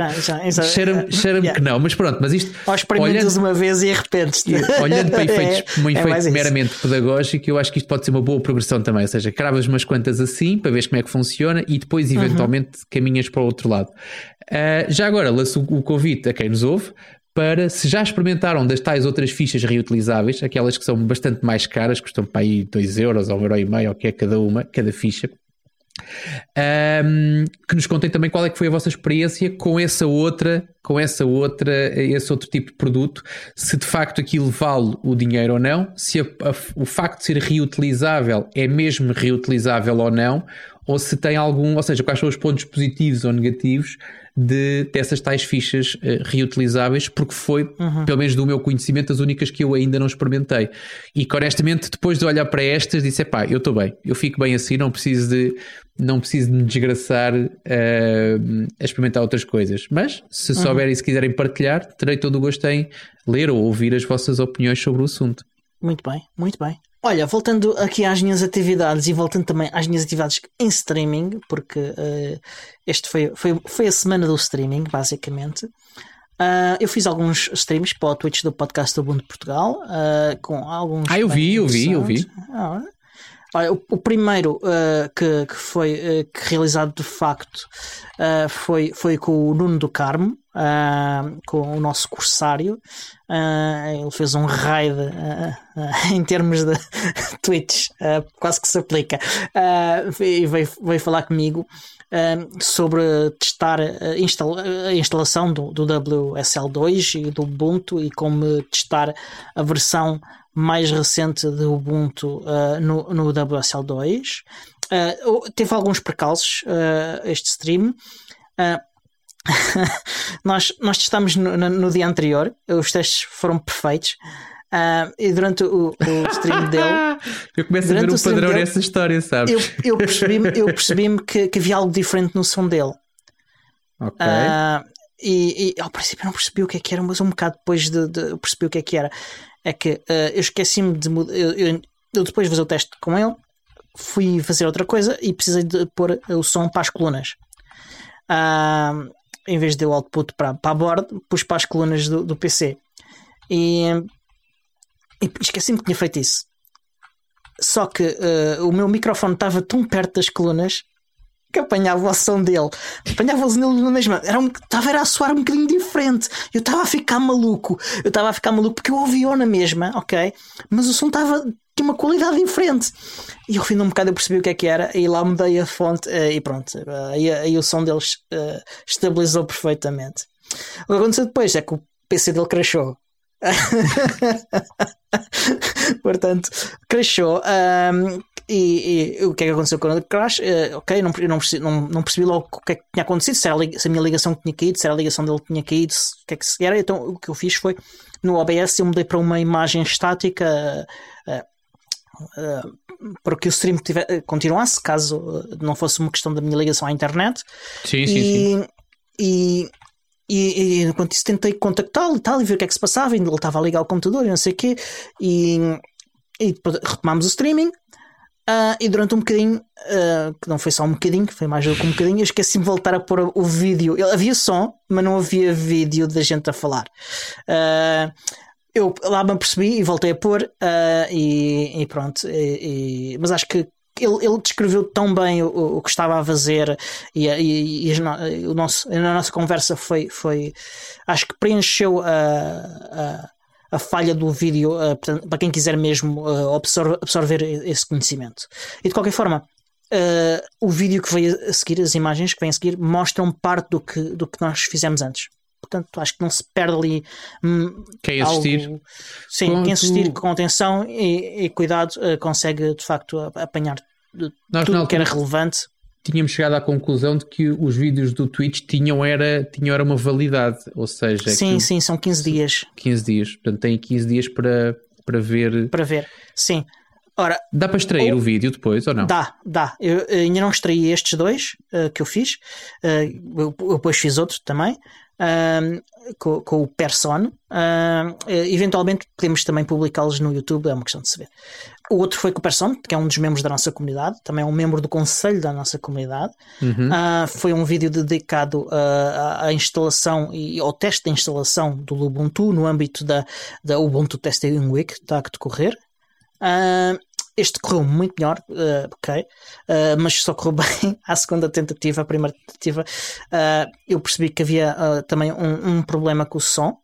Cheira-me cheira yeah. que não, mas pronto, mas isto. Ou experimentas olhando, uma vez e arrependes-te. Olhando para efeitos, é, um efeito é meramente isso. pedagógico, eu acho que isto pode ser uma boa progressão também. Ou seja, cravas umas quantas assim para ver como é que funciona e depois uhum. eventualmente uhum. caminhas para o outro lado. Uh, já agora, lanço o convite a quem nos ouve para se já experimentaram das tais outras fichas reutilizáveis, aquelas que são bastante mais caras, custam para aí 2 euros ou 1,5€ ou que é cada uma, cada ficha, um, que nos contem também qual é que foi a vossa experiência com essa outra, com essa outra, esse outro tipo de produto, se de facto aquilo vale o dinheiro ou não, se a, a, o facto de ser reutilizável é mesmo reutilizável ou não, ou se tem algum, ou seja, quais são os pontos positivos ou negativos de, dessas tais fichas uh, reutilizáveis, porque foi, uhum. pelo menos do meu conhecimento, as únicas que eu ainda não experimentei. E que honestamente, depois de olhar para estas, disse: pá, eu estou bem, eu fico bem assim, não preciso de, não preciso de me desgraçar uh, a experimentar outras coisas. Mas se uhum. souberem e se quiserem partilhar, terei todo o gosto em ler ou ouvir as vossas opiniões sobre o assunto. Muito bem, muito bem. Olha, voltando aqui às minhas atividades e voltando também às minhas atividades em streaming, porque uh, este foi, foi, foi a semana do streaming, basicamente. Uh, eu fiz alguns streams para o Twitch do podcast do de Portugal, uh, com alguns. Ah, eu vi, eu vi, eu vi. Ah, o, primeiro que, que foi que realizado de facto foi, foi com o Nuno do Carmo, uh, com o nosso corsário. Uh, ele fez um raid uh, em termos de tweets, quase que se aplica. e veio, veio falar comigo sobre testar a, instala a instalação do, WSL2 e do Ubuntu e como testar a versão mais recente do Ubuntu no, no WSL2. teve alguns percalços este stream. Uh, nós, nós testámos no, no, no, dia anterior, os testes foram perfeitos. Uh, e durante o, o stream dele. eu começo a ver o, padrão dele, nessa história, sabes? Eu, eu percebi-me eu percebi que, que havia algo diferente no som dele. Ok. Uh, e, e, ao princípio eu não percebi o que é que era, mas um bocado depois de, de percebi o que é que era. É que uh, eu esqueci-me de mudar. Eu, eu, eu, depois de fazer o teste com ele, fui fazer outra coisa e precisei de pôr o som para as colunas. Uh, em vez de o output para, para a board, pus para as colunas do, do PC. E, e esqueci-me que tinha feito isso. Só que uh, o meu microfone estava tão perto das colunas que apanhava o som dele, apanhava os nele na mesma, era um, estava era a soar um bocadinho diferente. Eu estava a ficar maluco, eu estava a ficar maluco porque eu ouvi-o na mesma, ok? Mas o som estava tinha uma qualidade diferente. E ao fim de um bocado eu percebi o que é que era, e lá mudei a fonte eh, e pronto, aí, aí o som deles uh, estabilizou perfeitamente. O que aconteceu depois é que o PC dele crashou. Portanto, crashou. Um, e, e, o que é que aconteceu com o crash? Uh, ok, não, não, percebi, não, não, percebi logo o que é que tinha acontecido, se, era, se a minha ligação tinha caído, se era a ligação dele tinha caído, se, o que é que se era. Então o que eu fiz foi no OBS eu mudei para uma imagem estática. Uh, Uh, para que o stream tiver, continuasse, caso não fosse uma questão da minha ligação à internet. Sim, sim, e, sim. E, e, e enquanto isso tentei contactá-lo e tal, e ver o que é que se passava, e ele estava a ligar o computador e não sei o quê, e, e retomámos o streaming. Uh, e durante um bocadinho, uh, que não foi só um bocadinho, foi mais do que um bocadinho, eu esqueci-me de voltar a pôr o vídeo. Havia som, mas não havia vídeo da gente a falar. Uh, eu lá me percebi e voltei a pôr e, e, pronto. E, e, mas acho que ele, ele descreveu tão bem o, o que estava a fazer e, e, e o nosso, a nossa conversa foi, foi acho que preencheu a, a, falha do vídeo uh, para quem quiser mesmo uh, absorver, absorver esse conhecimento. E de qualquer forma, o vídeo que veio a seguir, as imagens que vêm a seguir, mostram parte do que, do que nós fizemos antes. Portanto acho que não se perde ali hum, quem assistir. algo... sim, Quanto... quem assistir com atenção e, e cuidado consegue de facto apanhar Nós, tudo que era relevante tínhamos chegado à conclusão de que os vídeos do Twitch tinham era, tinham era uma validade, ou seja... Sim, sim, são 15 dias. 15 dias, portanto tem 15 dias para, para ver... Para ver, sim. Ora, Dá para extrair Ou- o vídeo depois ou não? Dá, dá. Eu, eu ainda não extraí estes dois uh, que eu fiz. Uh, eu, eu depois fiz outro também. Um, com, com o Person. Um, eh, eventualmente podemos também publicá-los no YouTube, é uma questão de se ver. O outro foi com o Person, que é um dos membros da nossa comunidade, também é um membro do conselho da nossa comunidade. Uhum. Ah, foi um vídeo dedicado ah, à, à instalação e ao teste de instalação do Ubuntu no âmbito da, da Ubuntu Testing Week, que está a decorrer. Ah, este correu muito melhor, ah, ok, ah, mas só correu bem à segunda tentativa. A primeira tentativa ah, eu percebi que havia também um, um problema com o som,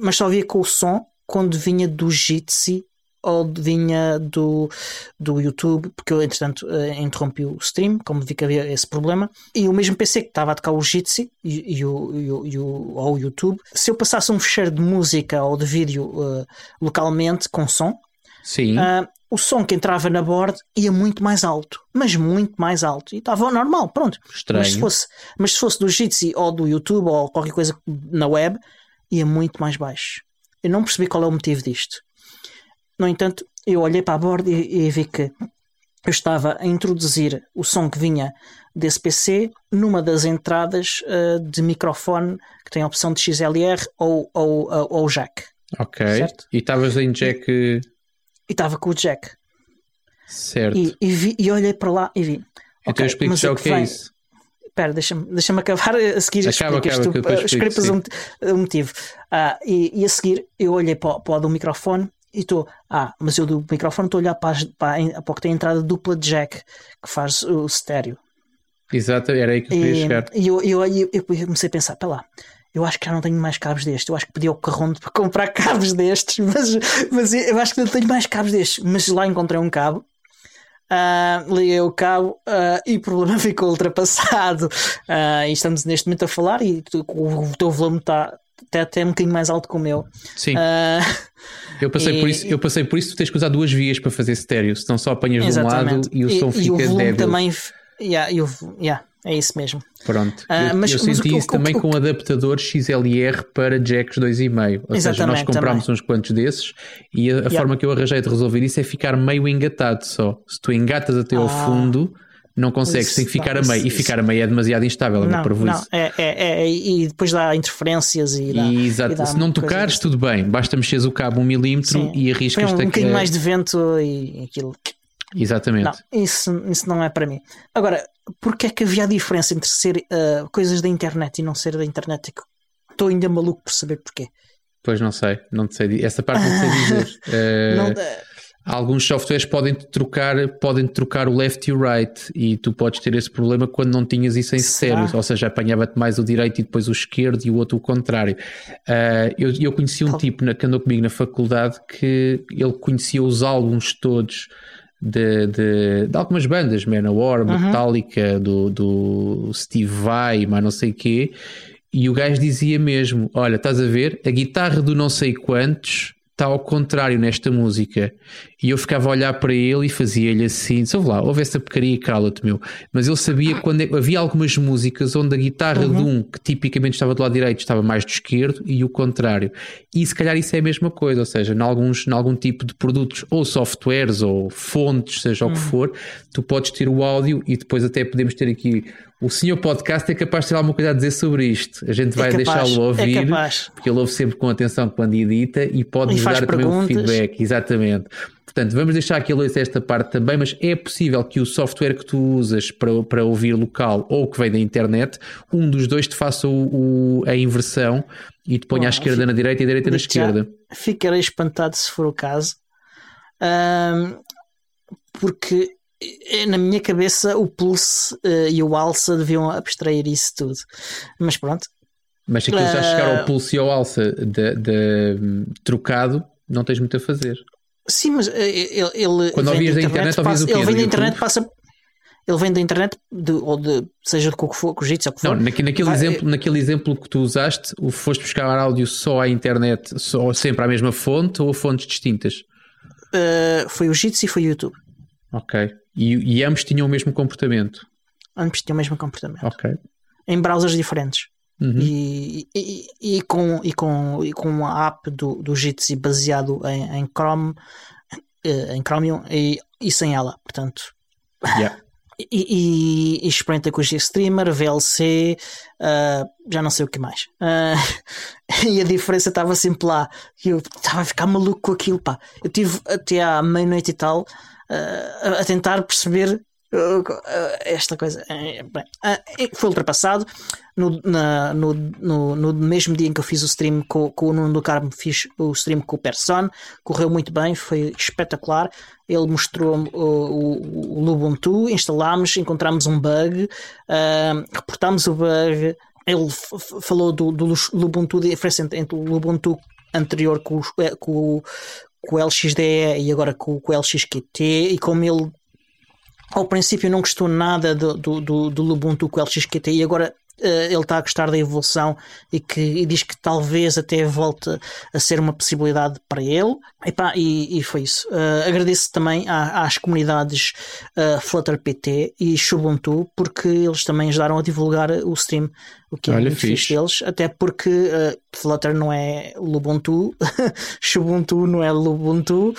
mas só havia com o som quando vinha do Jitsi ou vinha do, do YouTube, porque eu entretanto interrompi o stream, como vi que havia esse problema, e o mesmo PC que estava a tocar o Jitsi e, e o, e, o, e o, ou o YouTube, se eu passasse um fecheiro de música ou de vídeo eh, localmente com som, Sim. ah, o som que entrava na board ia muito mais alto, mas muito mais alto, e estava normal, pronto. Estranho. Mas se, fosse, mas se fosse do Jitsi ou do YouTube ou qualquer coisa na web, ia muito mais baixo. Eu não percebi qual é o motivo disto. No entanto, eu olhei para a borda e, e vi que eu estava a introduzir o som que vinha desse PC numa das entradas ah, de microfone que tem a opção de XLR ou, ou, ou, ou jack. ok. certo. E estavas em jack E estava com o jack. certo. E, e, vi- e olhei para lá e vi. então eu explico mas já é o que é vem- isso. Espera, deixa-me deixa acabar a seguir Acaba, explico acaba, depois uh, explico, explico o mot- o motivo. Ah, e, e a seguir eu olhei para, o- para o do microfone e estou, ah, mas eu do microfone estou a olhar para, para, para o que tem a entrada dupla de jack que faz o estéreo. Exato, era aí que eu queria E, chegar. e eu, eu, eu, eu comecei a pensar, pera lá, eu acho que já não tenho mais cabos destes. Eu acho que pedi ao Carrondo para comprar cabos destes, mas, mas eu acho que não tenho mais cabos destes. Mas lá encontrei um cabo. ah, liguei o cabo ah, e o problema ficou ultrapassado. Ah, e estamos neste momento a falar e tu- o, o teu volume está até, até um bocadinho mais alto que o meu. Sim, eu passei, por e- isso, eu passei por isso, tu tens que usar duas vias para fazer estéreo, senão só apanhas de um lado exatamente. e o som e, fica o volume débil. também. Yeah, e o- yeah, é isso mesmo. Pronto. Ah, eu, mas- eu mas senti que- isso o também o com um adaptador XLR para jacks 2,5. Ou seja, nós comprámos uns quantos desses e a, a forma que eu arranjei de resolver isso é ficar meio engatado só. Se tu engatas até ao Ah. fundo, não consegues, Isso, tem que ficar não, a meio. isso- e ficar a meio é demasiado instável, é Não, não, é, é, é, e depois dá interferências e dá. E, exato, e dá se não tocares, tudo bem. Basta mexeres o cabo um milímetro Sim. e arriscas-te um, a- bocadinho a- mais de vento e aquilo. Exatamente. Não, isso, isso não é para mim. Agora, porque é que havia a diferença entre ser ah, coisas da internet e não ser da internet? É Estou ainda maluco por saber porquê. Pois não sei, não sei. Essa parte não sei dizer. Eh, Não, ah, alguns softwares podem trocar, podem trocar o left e o right e tu podes ter esse problema quando não tinhas isso em sério, ou seja, apanhava-te mais o direito e depois o esquerdo e o outro o contrário. Ah, eu, eu conheci um tipo na, que andou comigo na faculdade que ele conhecia os álbuns todos de, de, de algumas bandas, Manowar, Metallica, do, do Steve Vai, mas não sei quê, e o gajo dizia mesmo: Olha, estás a ver, a guitarra do não sei quantos está ao contrário nesta música. E eu ficava a olhar para ele e fazia-lhe assim: Ouve lá, ouve essa porcaria e cala-te, meu. Mas ele sabia quando é- havia algumas músicas onde a guitarra de um que tipicamente estava do lado direito estava mais do esquerdo e o contrário. E se calhar isso é a mesma coisa, ou seja, em alguns, em algum tipo de produtos ou softwares ou fontes, seja o que for, tu podes ter o áudio e depois até podemos ter aqui. O senhor podcast é capaz de ter alguma coisa a dizer sobre isto. A gente vai é deixá-lo É ouvir capaz. porque ele ouve sempre com atenção quando edita e pode E nos dar também um perguntas. feedback, exatamente. Portanto, vamos deixar ele ouça esta parte também, mas é possível que o software que tu usas para, para ouvir local ou que vem da internet, um dos dois te faça o, o- a inversão e te ponha Bom, à esquerda na direita e à direita na esquerda. Ficarei espantado se for o caso. Ahm, porque eh, na minha cabeça o Pulse eh, e o Alça deviam abstrair isso tudo. Mas pronto, Mas se aquilo já chegar Ah. ao pulso e ao alça de, de- trocado, não tens muito a fazer. Sim, mas eh, ele, ele Quando vem ouvias da internet, ouvias passa- o quê? ele vem da internet, passa. Ele vem da internet, de, ou de seja o que for, com o Jitsi ou que Não, for. naque- naquele, Vai- exemplo, naquele exemplo que tu usaste, o foste buscar áudio só à internet, só sempre à mesma fonte ou fontes distintas? eh, foi o Jitsi e foi o YouTube. Ok. E, e ambos tinham o mesmo comportamento. Ambos tinham o mesmo comportamento. Ok. Em browsers diferentes. Uhum. E, e, e com, e, com, e com a app do, do Jitsi baseado em, em Chrome uh, em Chromium e, e sem ela, portanto. Yeah. E, e, experimenta com o GStreamer, VLC, uh, já não sei o que mais. Uh, e a diferença estava sempre lá. Eu estava a ficar maluco com aquilo, pá. Eu tive até à meia-noite e tal uh, a tentar perceber esta coisa bem, foi ultrapassado. No, na, no, no, no, mesmo dia em que eu fiz o stream com, com o Nuno do Carmo fiz o stream com o Person correu muito bem, foi espetacular. Ele mostrou o, o, o Lubuntu instalámos, encontramos um bug uh, reportámos o bug. Ele falou do, do Lubuntu diferença entre o Lubuntu anterior com, com, com o LXDE e agora com, com o LXQT e como ele ao princípio não gostou nada do, do, do, do Lubuntu com o LXQT e agora ele está a gostar da evolução e que e diz que talvez até volte a ser uma possibilidade para ele. E, pá, e, e foi isso. Uh, agradeço também à, às comunidades uh, Flutter PT e Xubuntu porque eles também ajudaram a divulgar o stream, o que é Olha, muito fixe deles, até porque uh, Flutter não é Lubuntu, Xubuntu não é Lubuntu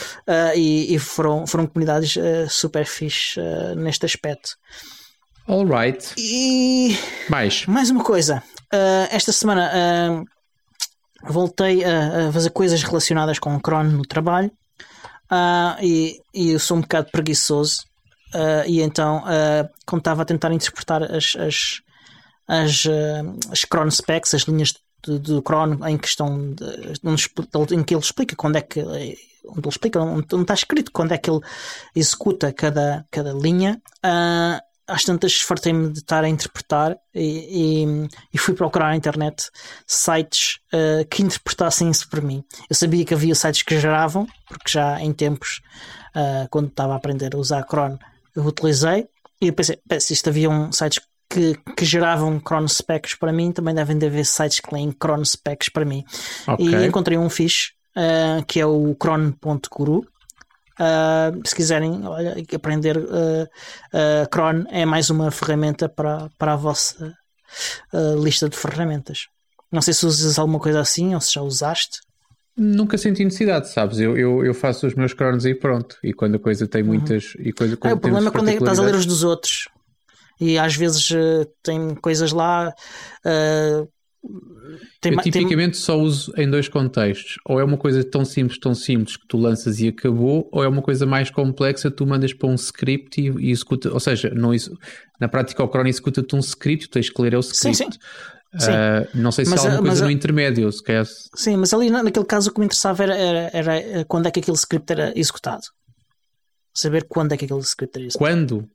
e, e, foram, foram comunidades super fixe neste aspecto. Alright. E. Mais. Mais uma coisa. Uh, esta semana uh, voltei a, a, fazer coisas relacionadas com o Cron no trabalho. Uh, e, e, eu sou um bocado preguiçoso. e então, como estava a tentar interpretar as, as, as, as Cron specs, as linhas de, de Cron em questão de, em que ele explica quando é que onde ele explica, onde, onde está escrito quando é que ele executa cada, cada linha. Uh, às tantas fartei-me de estar a interpretar e, e, e, fui procurar na internet sites uh, que interpretassem isso por mim. Eu sabia que havia sites que geravam, porque já em tempos, uh, quando estava a aprender a usar Cron, eu utilizei e eu pensei, se isto havia um sites que, que geravam Cron specs para mim, também devem de haver sites que leem Cron specs para mim. Okay. E encontrei um fixe uh, que é o cron.guru Uh, se quiserem olha, aprender uh, uh, Cron, é mais uma ferramenta para, para a vossa lista de ferramentas. Não sei se usas alguma coisa assim ou se já usaste. Nunca senti necessidade, sabes? Eu, eu, eu faço os meus crons e pronto. E quando a coisa tem uhum. muitas. E coisa, ah, o problema é quando é que estás a ler os dos outros. E às vezes tem coisas lá tem, eu tipicamente tem... só uso em dois contextos. Ou é uma coisa tão simples, tão simples que tu lanças e acabou, ou é uma coisa mais complexa, tu mandas para um script e, e executa. Ou seja, não, na prática o Chrome executa-te um script, tens que ler é o script. Sim, sim. Sim. Uh, não sei se mas, há alguma coisa mas, no intermédio, se quer. Sim, mas ali naquele caso o que me interessava era, era, era, quando é que aquele script era executado. Saber quando é que aquele script era executado. Quando?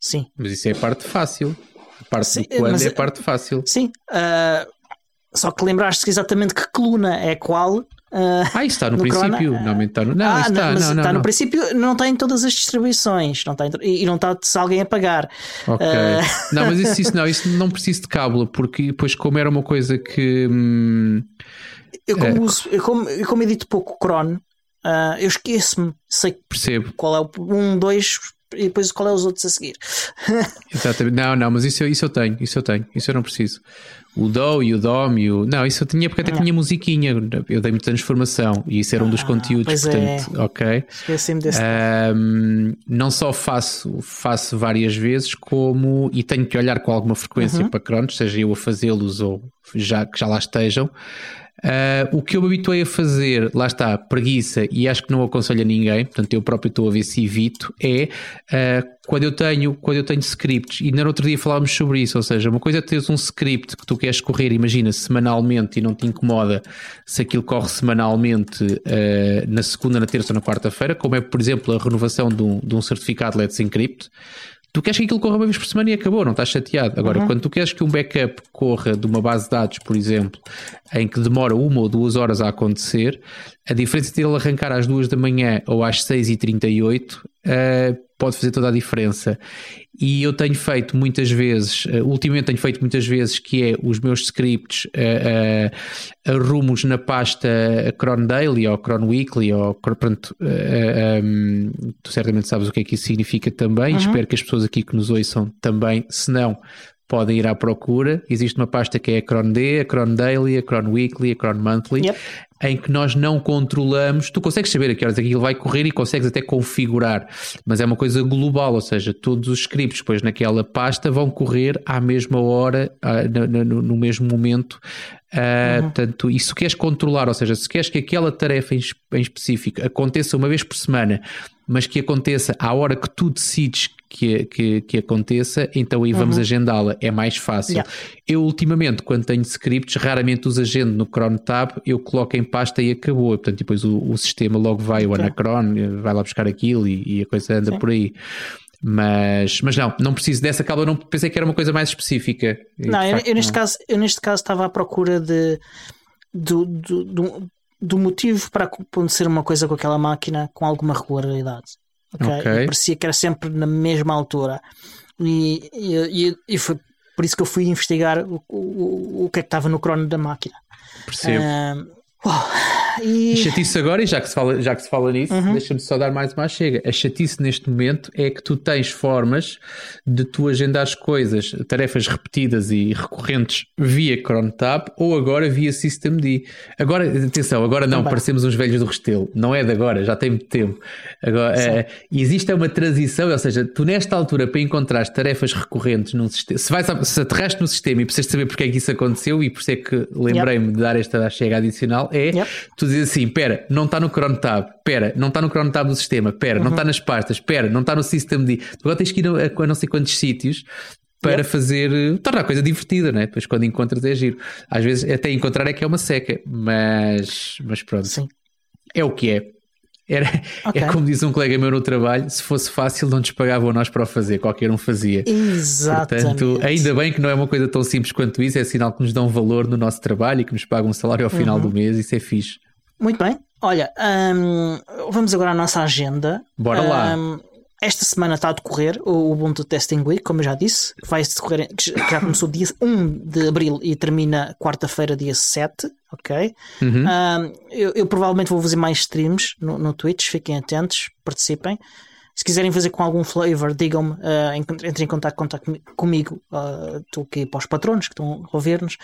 Sim. Mas isso é a parte fácil. A parte sim, do quando mas, é a parte fácil. Sim. Uh, só que lembraste exatamente que coluna é qual. Uh, ah, isso está no, no princípio. Corona. Normalmente está no. Não, ah, está, não, não, está no princípio, não está em todas as distribuições. Não está em, e não está se alguém a pagar. Ok. Uh... Não, mas isso, isso não, isso não preciso de cábula, porque depois, como era uma coisa que. Hum, eu, como, é... uso, eu, como, eu como edito pouco Cron, uh, eu esqueço-me. Sei Percebo. qual é o 1, 2 e depois qual é os outros a seguir. Exatamente. Não, não, mas isso, isso eu tenho, isso eu tenho, isso eu não preciso o Do e o Dom e o. Não, isso eu tinha porque até tinha musiquinha. Eu dei muita transformação e isso era um dos ah, conteúdos, portanto, é. ok. Esqueci-me desse. Um, não só faço, faço várias vezes, como. e tenho que olhar com alguma frequência uhum. para cronos, seja eu a fazê-los ou já que já lá estejam. Uh, o que eu me habituei a fazer, lá está, preguiça, e acho que não aconselho a ninguém, portanto eu próprio estou a ver se evito, é uh, quando eu tenho quando eu tenho scripts, e no outro dia falávamos sobre isso, ou seja, uma coisa é teres um script que tu queres correr, imagina, semanalmente e não te incomoda se aquilo corre semanalmente uh, na segunda, na terça ou na quarta-feira, como é, por exemplo, a renovação de um, de um certificado Let's Encrypt, Tu queres que aquilo corra uma vez por semana e acabou, não estás chateado. Agora, uhum. quando tu queres que um backup corra de uma base de dados, por exemplo, em que demora uma ou duas horas a acontecer, a diferença entre ele arrancar às duas da manhã ou às seis e trinta e oito uh, pode fazer toda a diferença. E eu tenho feito muitas vezes, uh, ultimamente tenho feito muitas vezes, que é os meus scripts uh, uh, arrumos na pasta Cron Daily ou Cron Weekly, ou pronto, um, tu certamente sabes o que é que isso significa também, uhum. espero que as pessoas aqui que nos ouçam também, se não, podem ir à procura. Existe uma pasta que é a Cron D, a Cron Daily, a Cron Weekly, a Cron Monthly, Yep. em que nós não controlamos. Tu consegues saber a que horas aquilo vai correr e consegues até configurar, mas é uma coisa global, ou seja, todos os scripts depois naquela pasta vão correr à mesma hora, no, mesmo momento. Ah, Portanto, e se queres controlar, ou seja, se queres que aquela tarefa em específico aconteça uma vez por semana, mas que aconteça à hora que tu decides que, que, que aconteça, então aí vamos agendá-la, é mais fácil. Yeah. Eu, ultimamente, quando tenho scripts, raramente os agendo no Cron Tab, eu coloco em pasta e acabou. Portanto, depois o, o sistema logo vai, o. Anacron, vai lá buscar aquilo e, e a coisa anda Sim. por aí. Mas, mas não, não preciso dessa calma, não pensei que era uma coisa mais específica. Não, eu, facto, eu neste não. caso, eu neste caso estava à procura de do, do, do, do motivo para acontecer uma coisa com aquela máquina com alguma regularidade. Ok? Ok. E parecia que era sempre na mesma altura. E, e, e, foi por isso que eu fui investigar o, o, o que é que estava no crono da máquina. Percebo. Ahm, uau, e, A chatice agora, e já que se fala, já que se fala nisso, Uhum. deixa-me só dar mais uma chega. A chatice neste momento é que tu tens formas de tu agendares coisas, tarefas repetidas e recorrentes via ChronoTab ou agora via SystemD. Agora, atenção, agora não, Também. parecemos uns velhos do Restelo. Não é de agora, já tem muito tempo. Agora, é, existe uma transição, ou seja, tu nesta altura para encontrar tarefas recorrentes num sistema, se, vais, a- se aterraste no sistema e precisas saber porque é que isso aconteceu e por isso é que lembrei-me de dar esta chega adicional, é Yep. tu dizes assim: pera, não está no ChronoTab, pera, não está no ChronoTab do sistema, pera, Uhum. não está nas pastas, pera, não está no SystemD. Tu agora tens que ir a, a não sei quantos sítios para fazer, eh, tornar a coisa divertida, né? Depois quando encontras é giro. Às vezes até encontrar é que é uma seca, mas, mas pronto, sim, é o que é. Era, Ok. É como diz um colega meu no trabalho: se fosse fácil, não nos pagavam nós para o fazer, qualquer um fazia. exatamente. Portanto, ainda bem que não é uma coisa tão simples quanto isso, é sinal que nos dão valor no nosso trabalho e que nos pagam um salário ao final Uhum. do mês, isso é fixe. Muito bem. Olha, hum, vamos agora à nossa agenda. Bora lá. Hum, esta semana está a decorrer o Ubuntu Testing Week, como eu já disse, vai decorrer, que já começou dia 1 de abril e termina quarta-feira, dia 7. Ok? Uhum. Hum, eu, eu provavelmente vou fazer mais streams no, no Twitch, fiquem atentos, participem. Se quiserem fazer com algum flavor, digam-me, uh, entrem em contato, contato comi- comigo. Uh, Estou aqui para os patronos que estão a ouvir-nos.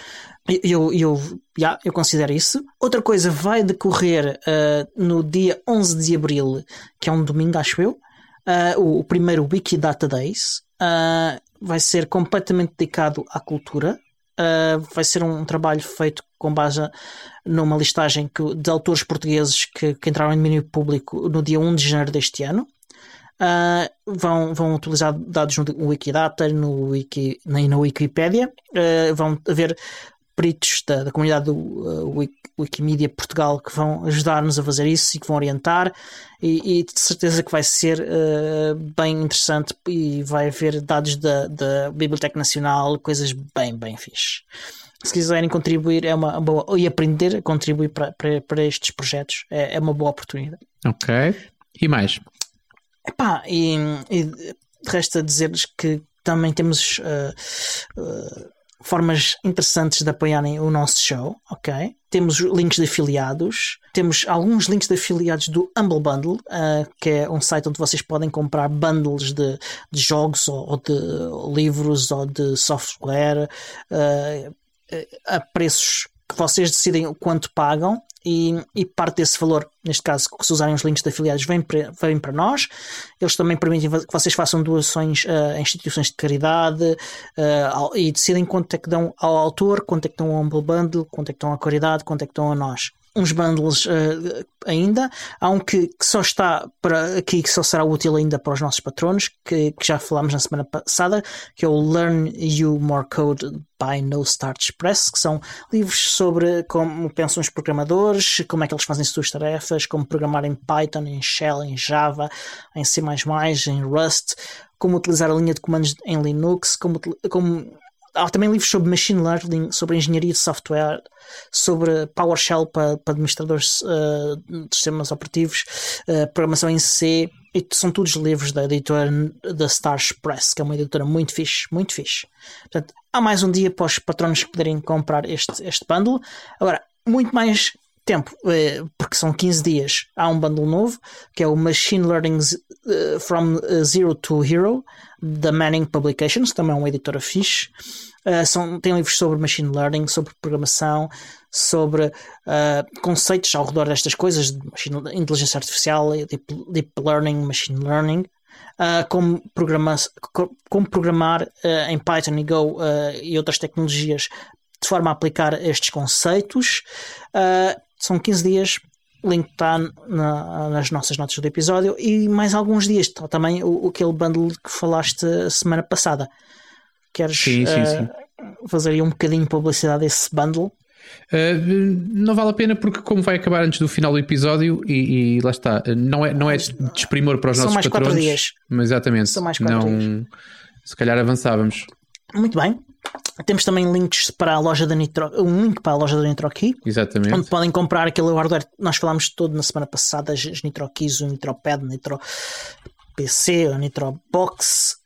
Eu, eu, já, eu considero isso. Outra coisa vai decorrer uh, no dia 11 de abril, que é um domingo, acho eu, uh, o, o primeiro Wikidata Days. Uh, vai ser completamente dedicado à cultura. Uh, vai ser um trabalho feito com base numa listagem que- de autores portugueses que, que entraram em domínio público no dia 1 de janeiro deste ano. Uh, vão, vão utilizar dados no Wikidata, no Wiki, nem na Wikipédia. Uh, vão haver peritos da, da comunidade do uh, Wik- Wikimedia Portugal que vão ajudar-nos a fazer isso e que vão orientar. E, e de certeza que vai ser uh, bem interessante e vai haver dados da, da Biblioteca Nacional, coisas bem, bem fixe. Se quiserem contribuir, é uma boa. E aprender a contribuir para, para, para estes projetos é, é uma boa oportunidade. Ok. E mais? Epá, e, e resta dizer-lhes que também temos uh, uh, formas interessantes de apoiarem o nosso show, ok? Temos links de afiliados, temos alguns links de afiliados do Humble Bundle, uh, que é um site onde vocês podem comprar bundles de, de jogos ou, ou de livros ou de software a preços que vocês decidem o quanto pagam e, e, parte desse valor, neste caso, se usarem os links de afiliados, vem para, vem para nós. Eles também permitem que vocês façam doações a instituições de caridade uh, e decidem quanto é que dão ao autor, quanto é que dão ao Humble Bundle, quanto é que dão à caridade, quanto é que dão a nós. Uns bundles uh, ainda, há um que, que, só está para aqui, que só será útil ainda para os nossos patronos, que, que já falámos na semana passada, que é o Learn You More Code by No Start Express, que são livros sobre como pensam os programadores, como é que eles fazem suas tarefas, como programar em Python, em Shell, em Java, em C++, em Rust, como utilizar a linha de comandos em Linux, como, como há também livros sobre machine learning, sobre engenharia de software, sobre PowerShell para, para administradores uh, de sistemas operativos, uh, programação em C, e são todos livros da editora da Star Express, que é uma editora muito fixe, muito fixe. Portanto, há mais um dia para os patronos poderem comprar este, este bundle. Agora, muito mais tempo, eh, porque são 15 dias, há um bundle novo, que é o Machine Learning uh, from Zero to Hero, da Manning Publications, também é uma editora fixe. São, tem livros sobre machine learning, sobre programação, sobre uh, conceitos ao redor destas coisas, de machine, inteligência artificial, deep, deep learning, machine learning, uh, como, programa, como programar em Python e Go e outras tecnologias de forma a aplicar estes conceitos. São 15 dias, o link está na, nas nossas notas do episódio e mais alguns dias. Está também o, aquele bundle que falaste a semana passada. Queres sim, sim, uh, sim. fazer aí um bocadinho de publicidade desse bundle? Uh, não vale a pena porque como vai acabar antes do final do episódio e, e lá está, não é, não é desprimor para os São nossos mais patrões. dias. Mas exatamente. São mais quatro não, dias. Se calhar avançávamos. Muito bem. Temos também links para a loja da Nitro, um link para a loja da Nitro Key, Exatamente. onde podem comprar aquele hardware. Nós falámos todo na semana passada: as Nitro Keys, o Nitro Pad, o Nitro PC, o Nitro Box,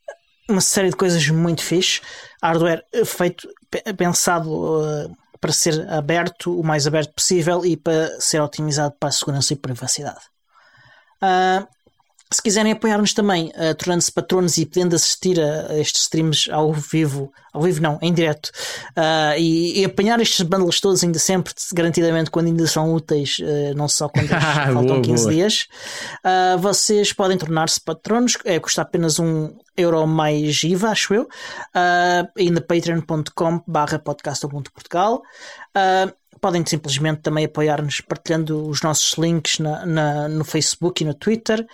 uma série de coisas muito fixe. Hardware feito, pensado uh, para ser aberto, o mais aberto possível e para ser otimizado para a segurança e privacidade. Uh, se quiserem apoiar-nos também, uh, tornando-se patronos e podendo assistir a, a, estes streams ao vivo, ao vivo não, em direto, uh, e, e, apanhar estes bundles todos ainda sempre, garantidamente, quando ainda são úteis, uh, não só quando faltam boa, 15 boa. dias, vocês podem tornar-se patronos, é, custa apenas um euro mais IVA, acho eu, na patreon.com barra podcast.portugal. Uh, podem simplesmente também apoiar-nos partilhando os nossos links na, na, no Facebook e no Twitter.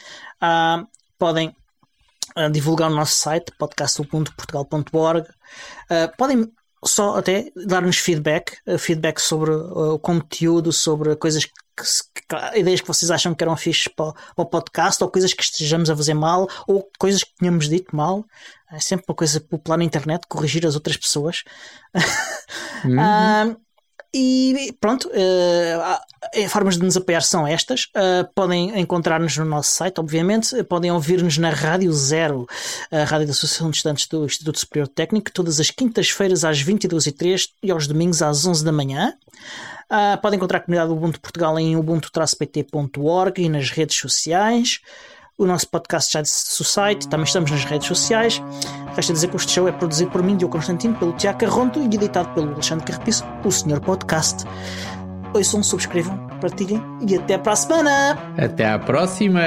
Uh, podem uh, divulgar o nosso site, podcast.portugal.org. Uh, podem só até dar-nos feedback, feedback sobre o conteúdo, sobre coisas que, que, ideias que vocês acham que eram fixes para, para, o podcast, ou coisas que estejamos a fazer mal, ou coisas que tínhamos dito mal. É sempre uma coisa popular na internet, corrigir as outras pessoas. Uhum. E pronto, uh, formas de nos apoiar são estas. Uh, podem encontrar-nos no nosso site, obviamente. Podem ouvir-nos na Rádio Zero, a Rádio da Associação de Estudantes do Instituto Superior Técnico, todas as quintas-feiras às 22h03 e aos domingos às 11 da manhã. Uh, podem encontrar a comunidade Ubuntu Portugal em ubuntu-pt.org e nas redes sociais o nosso podcast já disse Society, também estamos nas redes sociais. Resta dizer que este show é produzido por mim, Diogo Constantino, pelo Tiago Carronto e editado pelo Alexandre Carrapiço, o Senhor Podcast. Ouçam, subscrevam, partilhem e até para a semana! Até à próxima!